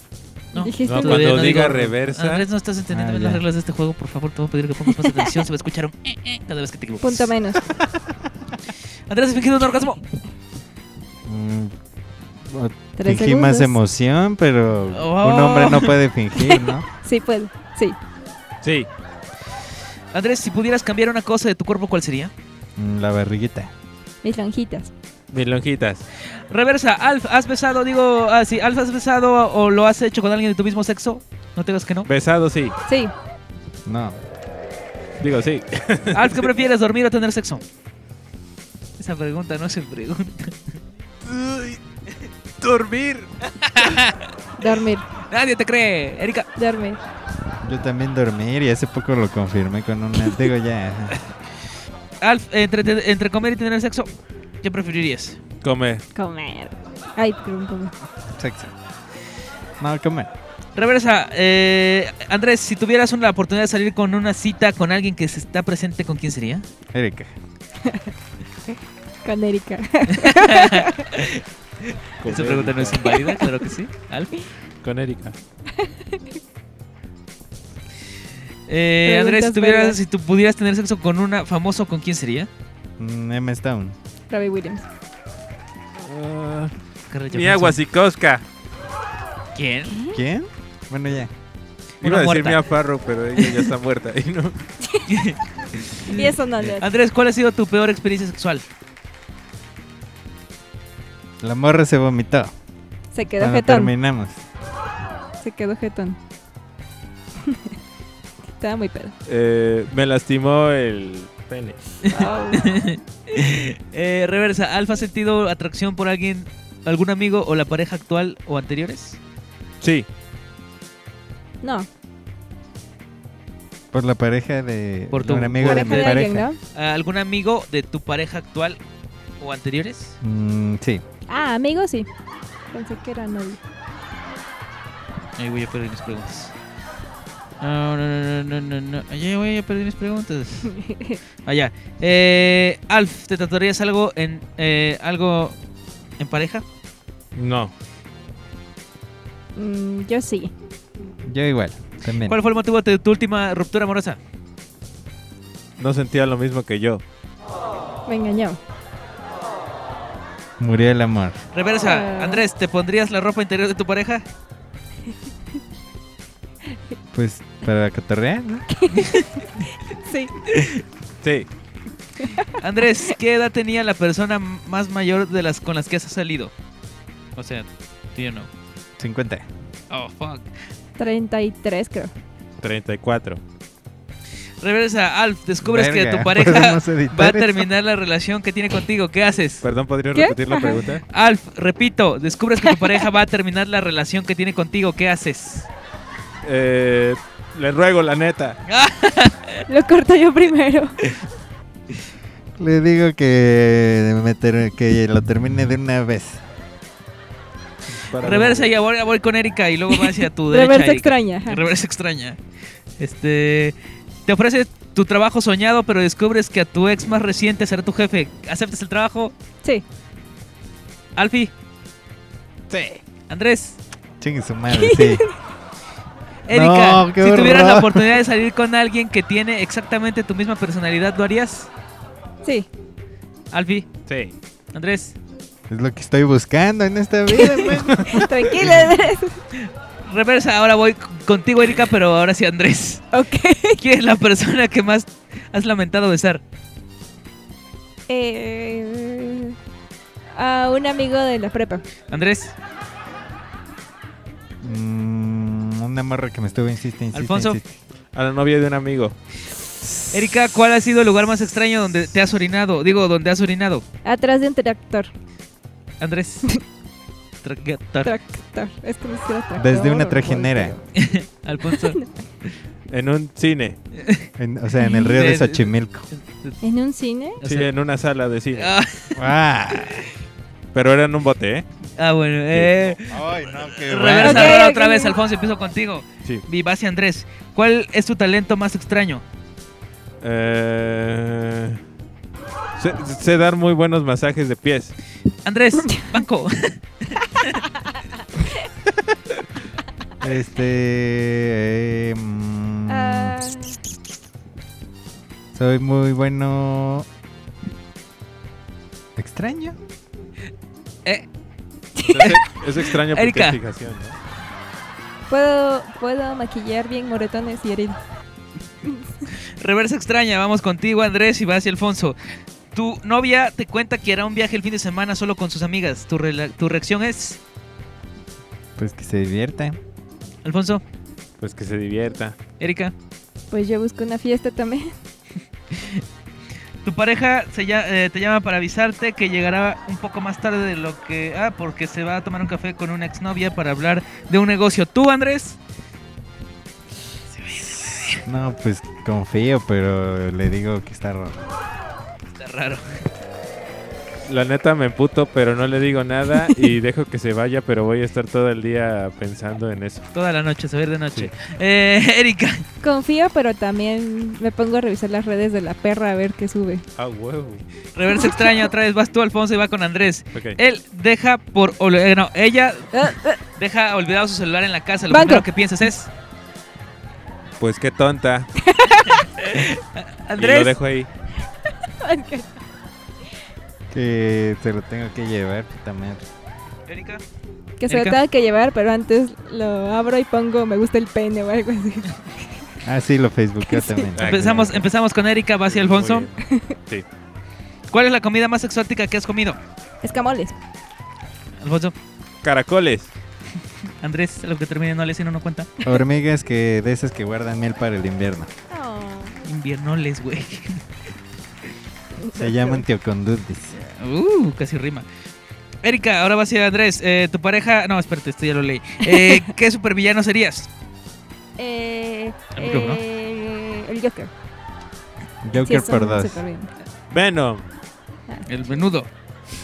No, cuando diga digo- reversa. Andrés, no estás entendiendo Ah, bien las reglas de este juego. Por favor, te voy a pedir que pongas más atención. Se va a escuchar un eh, eh cada vez que te equivocas. Punto menos. Andrés, ¿has fingido un orgasmo? Mm, Tres Fingí más emoción, pero Oh. un hombre no puede fingir, ¿no? Sí, puedo. Sí. Sí. Andrés, si pudieras cambiar una cosa de tu cuerpo, ¿cuál sería? Mm, La barriguita. Mis lonjitas. Mis lonjitas. Reversa, Alf, ¿has besado, digo, ah, sí, Alf, ¿has besado o lo has hecho con alguien de tu mismo sexo? No te digas que no. Besado, sí. Sí. No. Digo, sí. Alf, ¿qué prefieres, dormir o tener sexo? Esa pregunta no se pregunta. Dormir. Dormir. Nadie te cree. Erika, Dormir. Yo también dormir y hace poco lo confirmé con una. Digo ya. Alf, entre, entre comer y tener sexo, ¿qué preferirías? Come. Comer. Ay, comer. Sexo. No, comer. Reversa, eh, Andrés, si tuvieras una oportunidad de salir con una cita con alguien que se está presente, ¿con quién sería? Erika. Con Erika. Esa pregunta no es inválida, claro que sí. Alf. Con Erika. Eh, Andrés, si, tuvieras, si tú pudieras tener sexo con una famoso, ¿con quién sería? Mm, M. Stone. Robbie Williams. Ah, Carrera Mia Wasikowska. ¿Quién? ¿Quién? Bueno, ya. Iba a decir muerta. Mia Farrow, pero ella ya está muerta. Y no. Y eso no le Andrés, ¿cuál ha sido tu peor experiencia sexual? La morra se vomitó. Se quedó Cuando jetón. terminamos. Se quedó jetón. Estaba muy pedo. Eh, me lastimó el pene. Eh, reversa, ¿Alfa ha sentido atracción por alguien, algún amigo o la pareja actual o anteriores? Sí. No. Por la pareja de. Por tu un amigo de pareja mi de pareja. alguien, ¿no? ¿A ¿Algún amigo de tu pareja actual o anteriores? Mm, sí. Ah, amigo, sí. Pensé que era novio. Ahí voy a perder mis preguntas. No, no, no, no, no, no. Voy a perder mis preguntas. Allá. Eh, Alf, ¿te tatuarías algo en eh, algo en pareja? No. Mm, yo sí. Yo igual. También. ¿Cuál fue el motivo de tu última ruptura amorosa? No sentía lo mismo que yo. Me engañó. Murió el amor. Reversa, Ah. Andrés, ¿te pondrías la ropa interior de tu pareja? Pues para cotorrear, ¿no? Sí. Sí. Andrés, ¿qué edad tenía la persona más mayor de las con las que has salido? O sea, you know. 50. Oh, fuck. 33, creo. 34. Reversa, Alf, descubres que tu pareja ¿podemos editar va a eso? terminar la relación que tiene contigo. ¿Qué haces? Perdón, ¿podría ¿Qué? repetir la pregunta? Alf, repito, descubres que tu pareja va a terminar la relación que tiene contigo. ¿Qué haces? Eh, le ruego, la neta. Lo corto yo primero. Le digo que, me ter- que lo termine de una vez. Para- Reversa, ya voy, ya voy con Erika y luego va hacia tu derecha. Reversa Erika. extraña. ajá. Reversa extraña. Este. Te ofrece tu trabajo soñado, pero descubres que a tu ex más reciente será tu jefe. ¿Aceptas el trabajo? Sí. Alfie. Sí. Andrés. Chingue su madre, sí. Erika, No, qué si tuvieras la oportunidad de salir con alguien que tiene exactamente tu misma personalidad, ¿lo harías? Sí. Alfie, Sí. Andrés, Es lo que estoy buscando en esta vida, güey. Tranquila, Andrés. reversa, ahora voy contigo, Erika, pero ahora sí, Andrés. Ok. ¿Quién es la persona que más has lamentado besar? Eh, a un amigo de la prepa. Andrés, Mm, una morra que me estuvo insiste, insiste, Alfonso. insiste. A la novia de un amigo. Erika, ¿cuál ha sido el lugar más extraño donde te has orinado? Digo, donde has orinado. Atrás de un tractor. Andrés. Tractor. Tractor. Es que no tractor Desde una golpe. Alfonso. En un cine. En- o sea, en el río de Xochimilco. ¿En un cine? O Sí, sea- en una sala de cine. Ah, Ah. Pero era en un bote, ¿eh? ah, bueno. Eh, Ay, no, qué reversa Ok, ahora ok. otra vez, Alfonso, empiezo contigo. Sí. Vivasi Andrés, ¿cuál es tu talento más extraño? Eh, sé, sé dar muy buenos masajes de pies. Andrés, banco. Este. eh, mm, Ah, Soy muy bueno. ¿Extraño? Es, es extraño porque Erika. es fijación, ¿no? puedo, puedo maquillar bien moretones y heridas. reversa extraña, vamos contigo, Andrés, y vas y Alfonso. Tu novia te cuenta que hará un viaje el fin de semana solo con sus amigas. ¿Tu, tu reacción es, Pues que se divierta. Alfonso, Pues que se divierta. Erika? Pues yo busco una fiesta también. Tu pareja se lla- eh, te llama para avisarte que llegará un poco más tarde de lo que... Ah, porque se va a tomar un café con una exnovia para hablar de un negocio. ¿Tú, Andrés? No, pues confío, pero le digo que está raro. Está raro. La neta me emputo, pero no le digo nada y dejo que se vaya, pero voy a estar todo el día pensando en eso. Toda la noche, se va a ir de noche. Eh, Erika. Confío, pero también me pongo a revisar las redes de la perra a ver qué sube. Ah, huevo. Reversa extraña, otra vez vas tú, Alfonso, y va con Andrés. Él deja por... ol- eh, no, ella Ah, ah, deja olvidado su celular en la casa. Lo Banco. primero que piensas es... Pues qué tonta. Y Andrés. lo dejo ahí. Que se lo tengo que llevar, puta madre. Erika. que se lo tenga que llevar, pero antes lo abro y pongo me gusta el pene o algo así. Ah, sí, lo facebookeo también. Empezamos, empezamos con Erika, vas y Alfonso. Sí. ¿Cuál es la comida más exótica que has comido? Escamoles. Alfonso. Caracoles. Andrés, lo que termine no le si no no cuenta. Hormigas que de esas que guardan miel para el invierno. Inviernoles, güey. Se llaman teocondudis. Uh, casi rima. Erika, ahora vas a ir a Andrés. Eh, tu pareja. No, espérate, esto ya lo leí. Eh, ¿Qué supervillano serías? Eh, El micrófono. eh, el Joker. Joker Sí, supervillano. Venom. El menudo.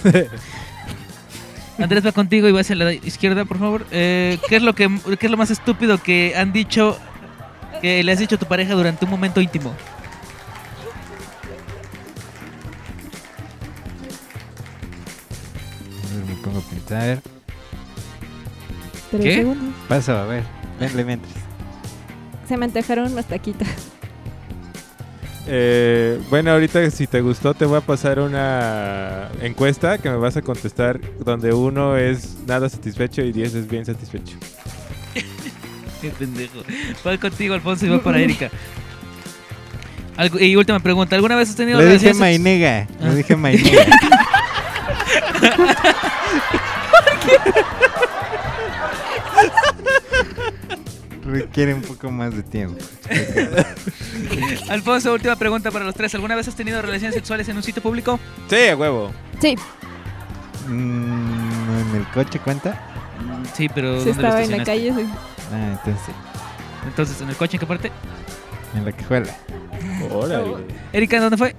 Andrés va contigo y va hacia la izquierda, por favor. Eh, ¿qué, es lo que, ¿Qué es lo más estúpido que han dicho, que le has dicho a tu pareja durante un momento íntimo? Pongo a pensar. Tres ¿Qué? segundos. Paso, a ver. Venle mientras. Se me antojaron unos taquitos. Eh, bueno, ahorita si te gustó te voy a pasar una encuesta que me vas a contestar donde uno es nada satisfecho y 10 es bien satisfecho. Qué pendejo. Voy contigo, Alfonso, y voy para Erika. Algu- y última pregunta. ¿Alguna vez has tenido Le dije relaciones Mainega. Ah. Le dije Mainega. Requiere un poco más de tiempo. Alfonso, última pregunta para los tres. ¿Alguna vez has tenido relaciones sexuales en un sitio público? Sí, a huevo. Sí, Mm, ¿En el coche cuenta? Sí, pero sí ¿dónde lo estaba en la estacionaste? calle. sí. Ah, entonces sí. Entonces, ¿en el coche en qué parte? En la cajuela. Órale. Erika, ¿dónde fue?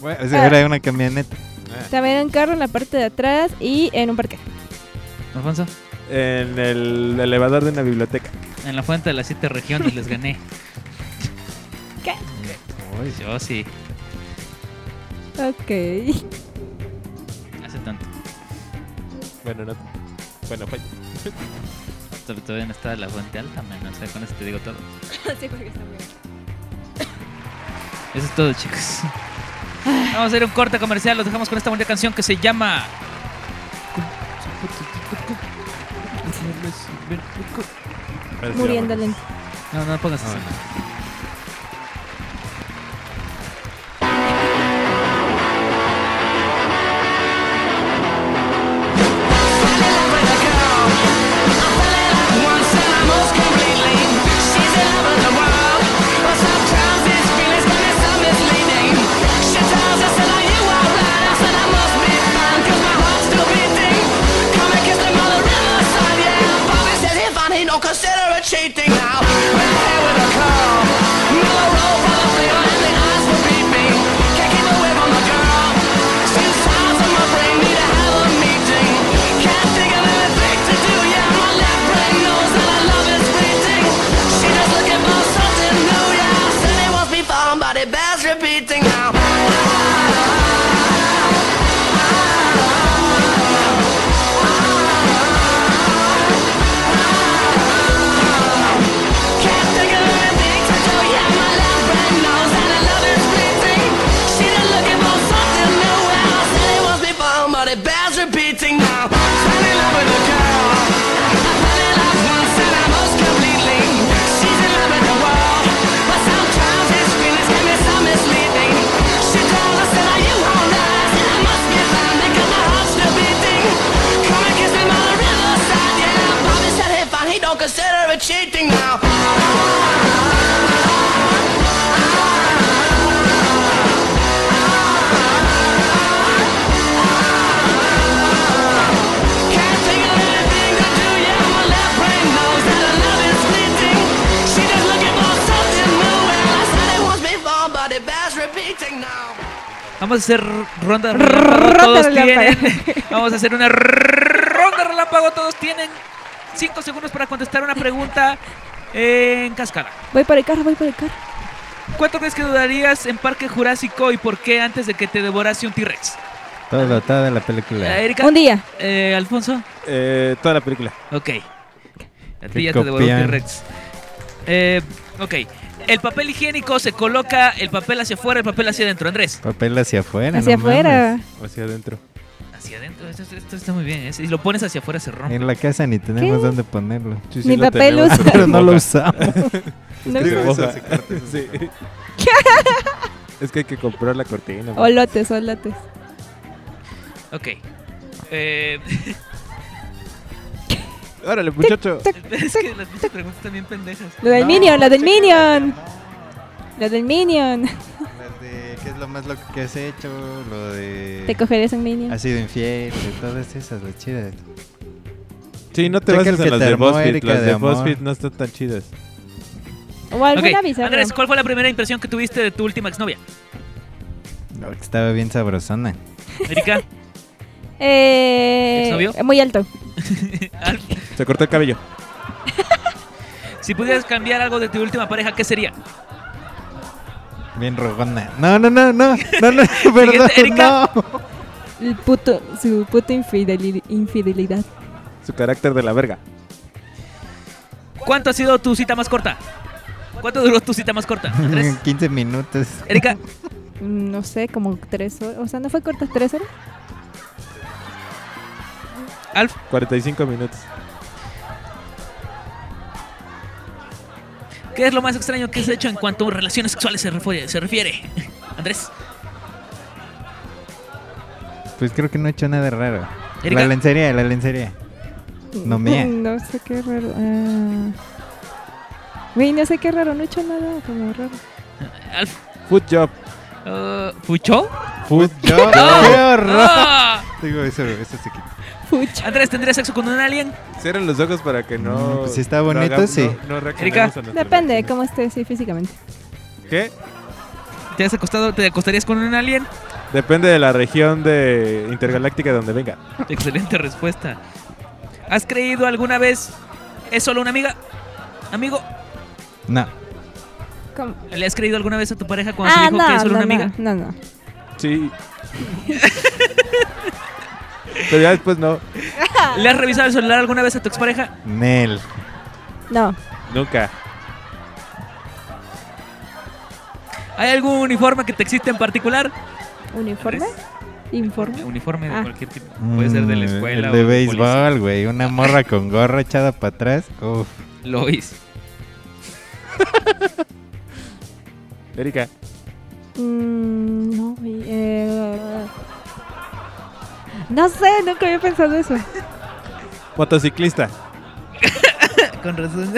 Bueno, o sea, era una camioneta. También en un carro en la parte de atrás y en un parque. Alfonso. En el elevador de una biblioteca. En la fuente de las siete regiones les gané. ¿Qué? Uy, yo sí. Ok. Hace tanto. Bueno, no. Bueno, fue. Tod- Todavía no está la fuente alta, man. O sea, con eso te digo todo. sí, porque está muy Eso es todo, chicos. Vamos a hacer un corte comercial. Los dejamos con esta bonita canción que se llama. Muriendo lento. No, no pongas eso. anything Vamos a hacer ronda de relámpago. Todos tienen. Vamos a hacer una ronda relámpago. Todos tienen 5 segundos para contestar una pregunta en cascada. Voy por el carro, voy por el carro. ¿Cuánto crees que dudarías en Parque Jurásico y por qué antes de que te devorase un T-Rex? Todo, toda la película. Erika. Un día. Eh, Alfonso. Eh, toda la película. Ok. A ti ya te devoró un. T-Rex. Eh, ok. El papel higiénico se coloca el papel hacia afuera, el papel hacia adentro. Andrés. Papel hacia afuera. Hacia no afuera. mames. O hacia adentro. Hacia adentro. Esto, esto- esto está muy bien. ¿eh? Si lo pones hacia afuera se rompe. En la casa ni tenemos ¿Qué? dónde ponerlo. Sí, sí Mi lo papel tenemos, usa. Pero no lo usamos. No. Sí. Es que hay que comprar la cortina. Olotes, olotes. Ok. Eh, Órale, muchacho. es que las pinches preguntas están bien pendejas. Lo del No, Minion, lo del. Minion. Lo del Minion. Las de ¿Qué es lo más loco que has hecho? Lo de... Te cogerías un Minion. Has sido infiel, de todas esas, las chidas. Sí, no te Checa bases el que en las te de armó BuzzFeed. Erika Las de de amor. BuzzFeed no están tan chidas. O alguna Ok, bizarra. Andrés, ¿cuál fue la primera impresión que tuviste de tu última exnovia? No, que estaba bien sabrosona. Erika. Eh, ¿Exnovio? muy alto. Se cortó el cabello. si pudieras cambiar algo de tu última pareja, ¿qué sería? Bien rogona. No, no, no, no. No, no, perdón. Erika. No. El puto, su puta infideli- infidelidad. Su carácter de la verga. ¿Cuánto ha sido tu cita más corta? ¿Cuánto duró tu cita más corta? ¿Tres? 15 minutos. Erika, Mm, No sé, como tres horas. O sea, ¿no fue corta tres horas? Alf, 45 minutos. ¿qué es lo más extraño que has hecho en cuanto a relaciones sexuales se refiere? Se refiere? Andrés, Pues creo que no he hecho nada raro. Erika. La lencería, la lencería. No mía. No sé qué raro. Ah. Güey, no sé qué raro. No he hecho nada como raro. Alf, Food job. Uh, job. ¡No! ¡Qué horror! ¡Ah! Digo, eso, eso se quita. Pucha. Andrés, ¿tendrías sexo con un alien? Cierren los ojos para que no. Mm, pues si está no bonito, sí. No, no reaccionemos Erika. a nuestras Depende de cómo esté, sí, físicamente. ¿Qué? ¿Te has acostado, te acostarías con un alien? Depende de la región de intergaláctica de donde venga. Excelente respuesta. ¿Has creído alguna vez es solo una amiga? Amigo, No. ¿Cómo? ¿le has creído alguna vez a tu pareja cuando Ah, te dijo no, que es solo no, una amiga? no, no. Sí. Pero ya después no. ¿Le has revisado el celular alguna vez a tu expareja? Nel. No. Nunca. ¿Hay algún uniforme que te excite en particular? ¿Uniforme? ¿Informe? Uniforme de Ah. cualquier tipo. Puede ser de la Mm, escuela El de o béisbol, güey. Una morra con gorra echada para atrás. Uf. Lois. Erika. Mm, no, eh, no sé, nunca había pensado eso. Motociclista. Con razón.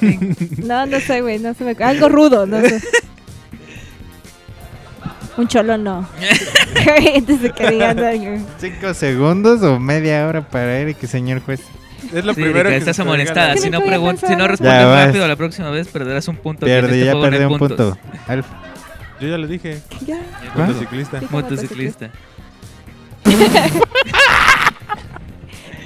No, no sé, güey, no sé. me- Algo rudo, no sé. Un cholo no. Entonces que digan algo. ¿Cinco segundos o media hora para Eric, señor juez? Es lo Sí, primero que estás amonestada. Si no, nunca había pregun- si no respondes Ya rápido la próxima vez, perderás un punto. este ya perdió un puntos. punto. Alf. Yo ya lo dije. Ya. Motociclista. Motociclista.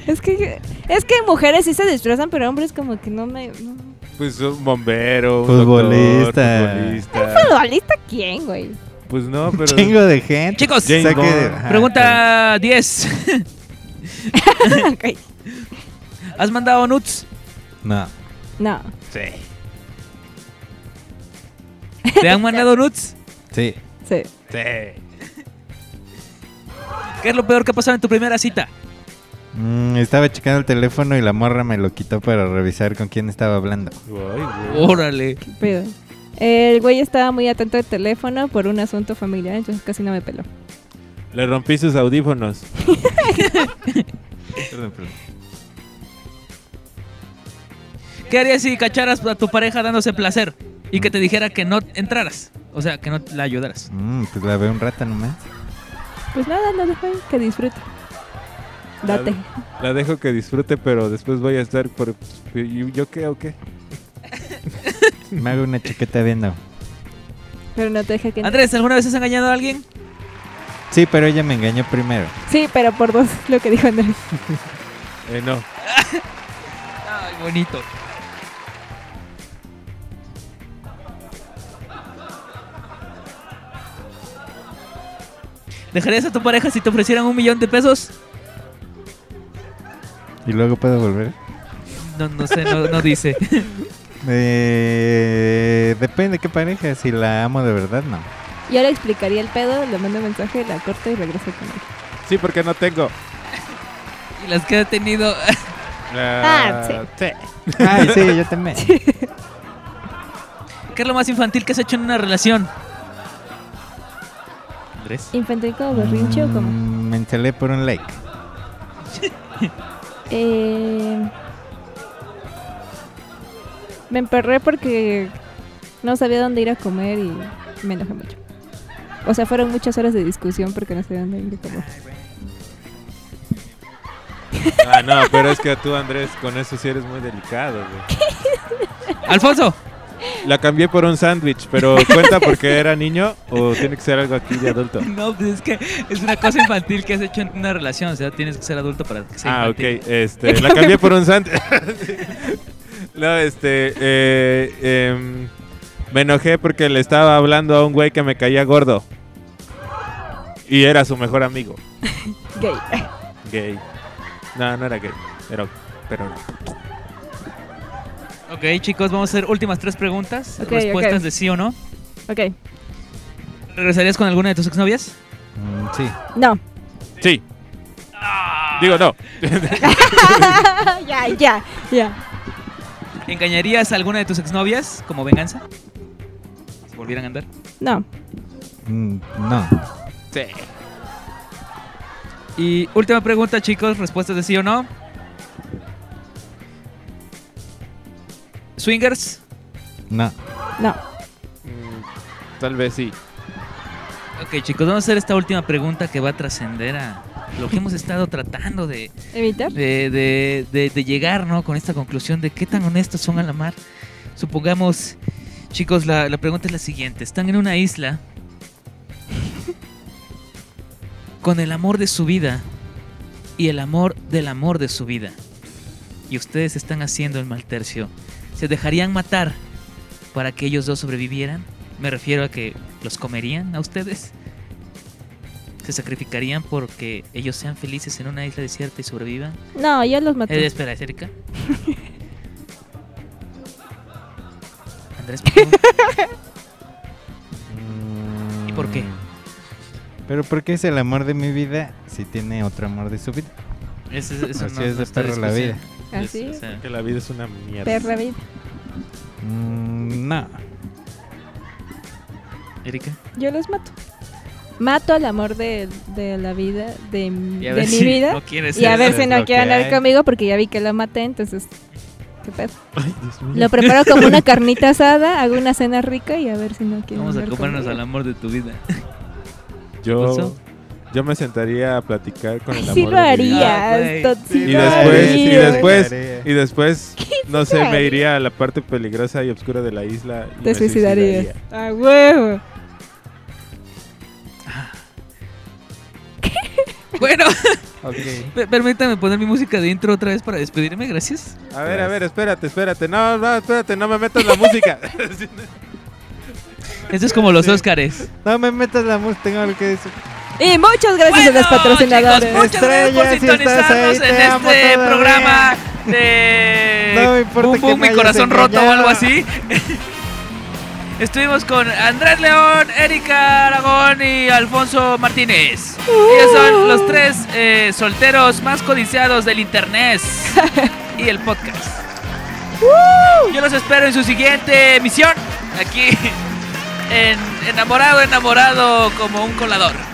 Es que es que mujeres sí se disfrazan, pero hombres como que no me. No. Pues un bombero. un Futbolista. doctor, futbolista. ¿Futbolista quién, güey? Pues no, pero. Chingo de gente. Chicos, James Bond. pregunta 10. Ok. ¿Has mandado nudes? No. No. Sí. ¿Te han mandado nudes? Sí. Sí. Sí. ¿Qué es lo peor que ha pasado en tu primera cita? Mm, estaba checando el teléfono y la morra me lo quitó para revisar con quién estaba hablando. Ay, güey. Órale. ¿Qué pedo? El güey estaba muy atento al teléfono por un asunto familiar, entonces casi no me peló. Le rompí sus audífonos. Perdón, perdón. ¿Qué harías si cacharas a tu pareja dándose placer y que te dijera que no entraras? O sea, que no la ayudaras. Mm, pues la veo un rato nomás. Pues nada, no dejo ahí, que disfrute. Date. La dejo que disfrute, pero después voy a estar por. ¿y ¿Yo qué o qué? Me hago una chaqueta viendo. Pero no te deje que. Andrés, ¿alguna vez has engañado a alguien? Sí, pero ella me engañó primero. Sí, pero por dos, lo que dijo Andrés. Eh, no. Ay, bonito. ¿Dejarías a tu pareja si te ofrecieran un millón de pesos? Y luego puedo volver. No, no sé, no, no dice. Eh, depende de qué pareja. Si la amo de verdad, no. Yo le explicaría el pedo, le mando un mensaje, la corto y regreso con él. Sí, porque no tengo. Y las que he tenido. Ah, sí. Ay, sí, yo también. ¿Qué es lo más infantil que has hecho en una relación? Andrés. ¿Infantil como berrinche o como? Mm, me encelé por un like. Eh, me emperré porque no sabía dónde ir a comer y me enojé mucho. O sea, fueron muchas horas de discusión porque no sabía dónde ir a comer. Ah, no, pero es que tú, Andrés, con eso sí eres muy delicado, güey. Alfonso. La cambié por un sándwich, pero ¿cuenta porque era niño o tiene que ser algo aquí de adulto? No, pues es que es una cosa infantil que has hecho en una relación. O sea, tienes que ser adulto para que sea Ah, ok. infantil. Este, la cambié por un sándwich. no, este, eh, em, me enojé porque le estaba hablando a un güey que me caía gordo. Y era su mejor amigo. Gay. Gay. No, no era gay. Era, pero Ok, chicos, vamos a hacer últimas tres preguntas. Respuestas de sí o no. Ok. ¿Regresarías con alguna de tus exnovias? Mm, sí. No. Sí. Digo, no. ya, ya, ya. ¿Engañarías a alguna de tus exnovias como venganza? Si volvieran a andar. No. Mm, no. Sí. Y última pregunta, chicos, respuestas de sí o no. ¿Swingers? No. No. Mm, Tal vez sí. Ok, chicos, vamos a hacer esta última pregunta que va a trascender a lo que hemos estado tratando de, ¿Evitar? de, de- de- de llegar, ¿no? Con esta conclusión de qué tan honestos son a la mar. Supongamos, chicos, la, la pregunta es la siguiente. Están en una isla con el amor de su vida y el amor del amor de su vida. Y ustedes están haciendo el mal tercio. ¿Se dejarían matar para que ellos dos sobrevivieran? Me refiero a que los comerían a ustedes. ¿Se sacrificarían porque ellos sean felices en una isla desierta y sobrevivan? No, yo los maté. Eh, espera, ¿es Erika? Andrés, ¿por qué? ¿Y por qué? Mm. Pero ¿por qué es el amor de mi vida si tiene otro amor de su vida? Ese- eso Así no- es no de perro la discusión. Es- ¿Así? o sea, Que la vida es una mierda. Perra vida. Mm, no. Erika. Yo los mato. Mato al amor de, de la vida, de, de mi si vida. no y a ver si no quiere andar conmigo porque ya vi que lo maté, entonces. ¿Qué pedo? Ay, Dios mío. Lo preparo como una carnita asada, hago una cena rica y a ver si no quiere Vamos a comernos conmigo. al amor de tu vida. Yo. Yo me sentaría a platicar con el amor Sí lo harías. Ah, sí Y después, y después, Haría. y después, no sé, me iría a la parte peligrosa y oscura de la isla. Y Te me suicidarías. suicidaría. A huevo. Bueno, Ok. pe- permítame poner mi música de intro otra vez para despedirme, gracias. A ver, a ver, espérate, espérate. No, no, espérate, no me metas la música. Esto es como los Óscares. No me metas la música, tengo algo que decir. Y muchas gracias a los patrocinadores. chicos, muchas gracias por si sintonizarnos ahí, en este programa de No me importa Boom que Boom, me mi corazón roto o algo así. Estuvimos con Andrés León, Erika Aragón y Alfonso Martínez. Ellos son los tres eh, solteros más codiciados del internet y el podcast. Yo los espero en su siguiente emisión, aquí en Enamorado, Enamorado como un colador.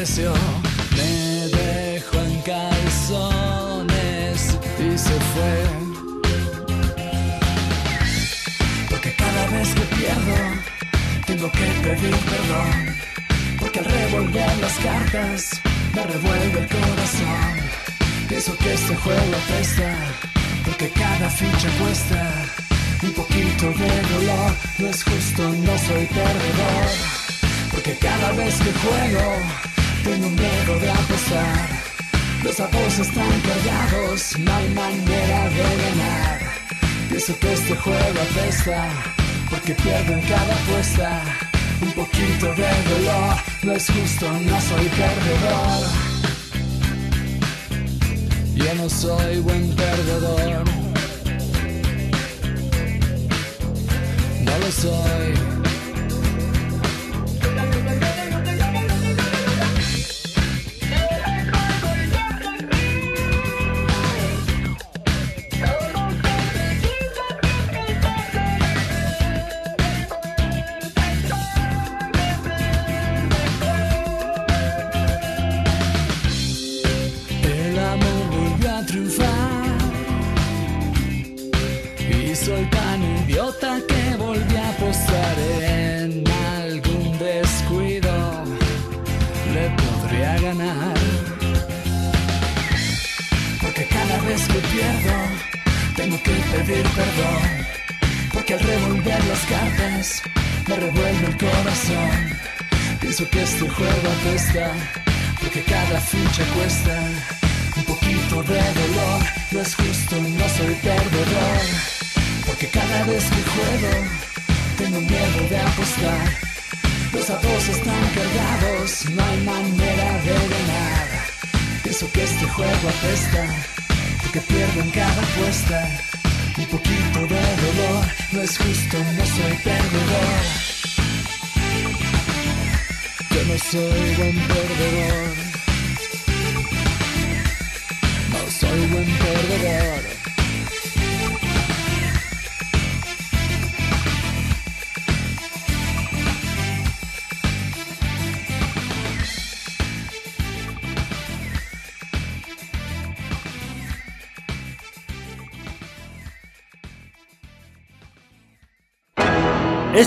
Desapareció. porque pierdo en cada apuesta un poquito de dolor. No es justo, no soy perdedor. Yo no soy buen perdedor. No lo soy.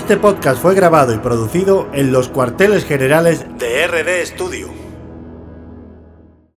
Este podcast fue grabado y producido en los cuarteles generales de RD Studio.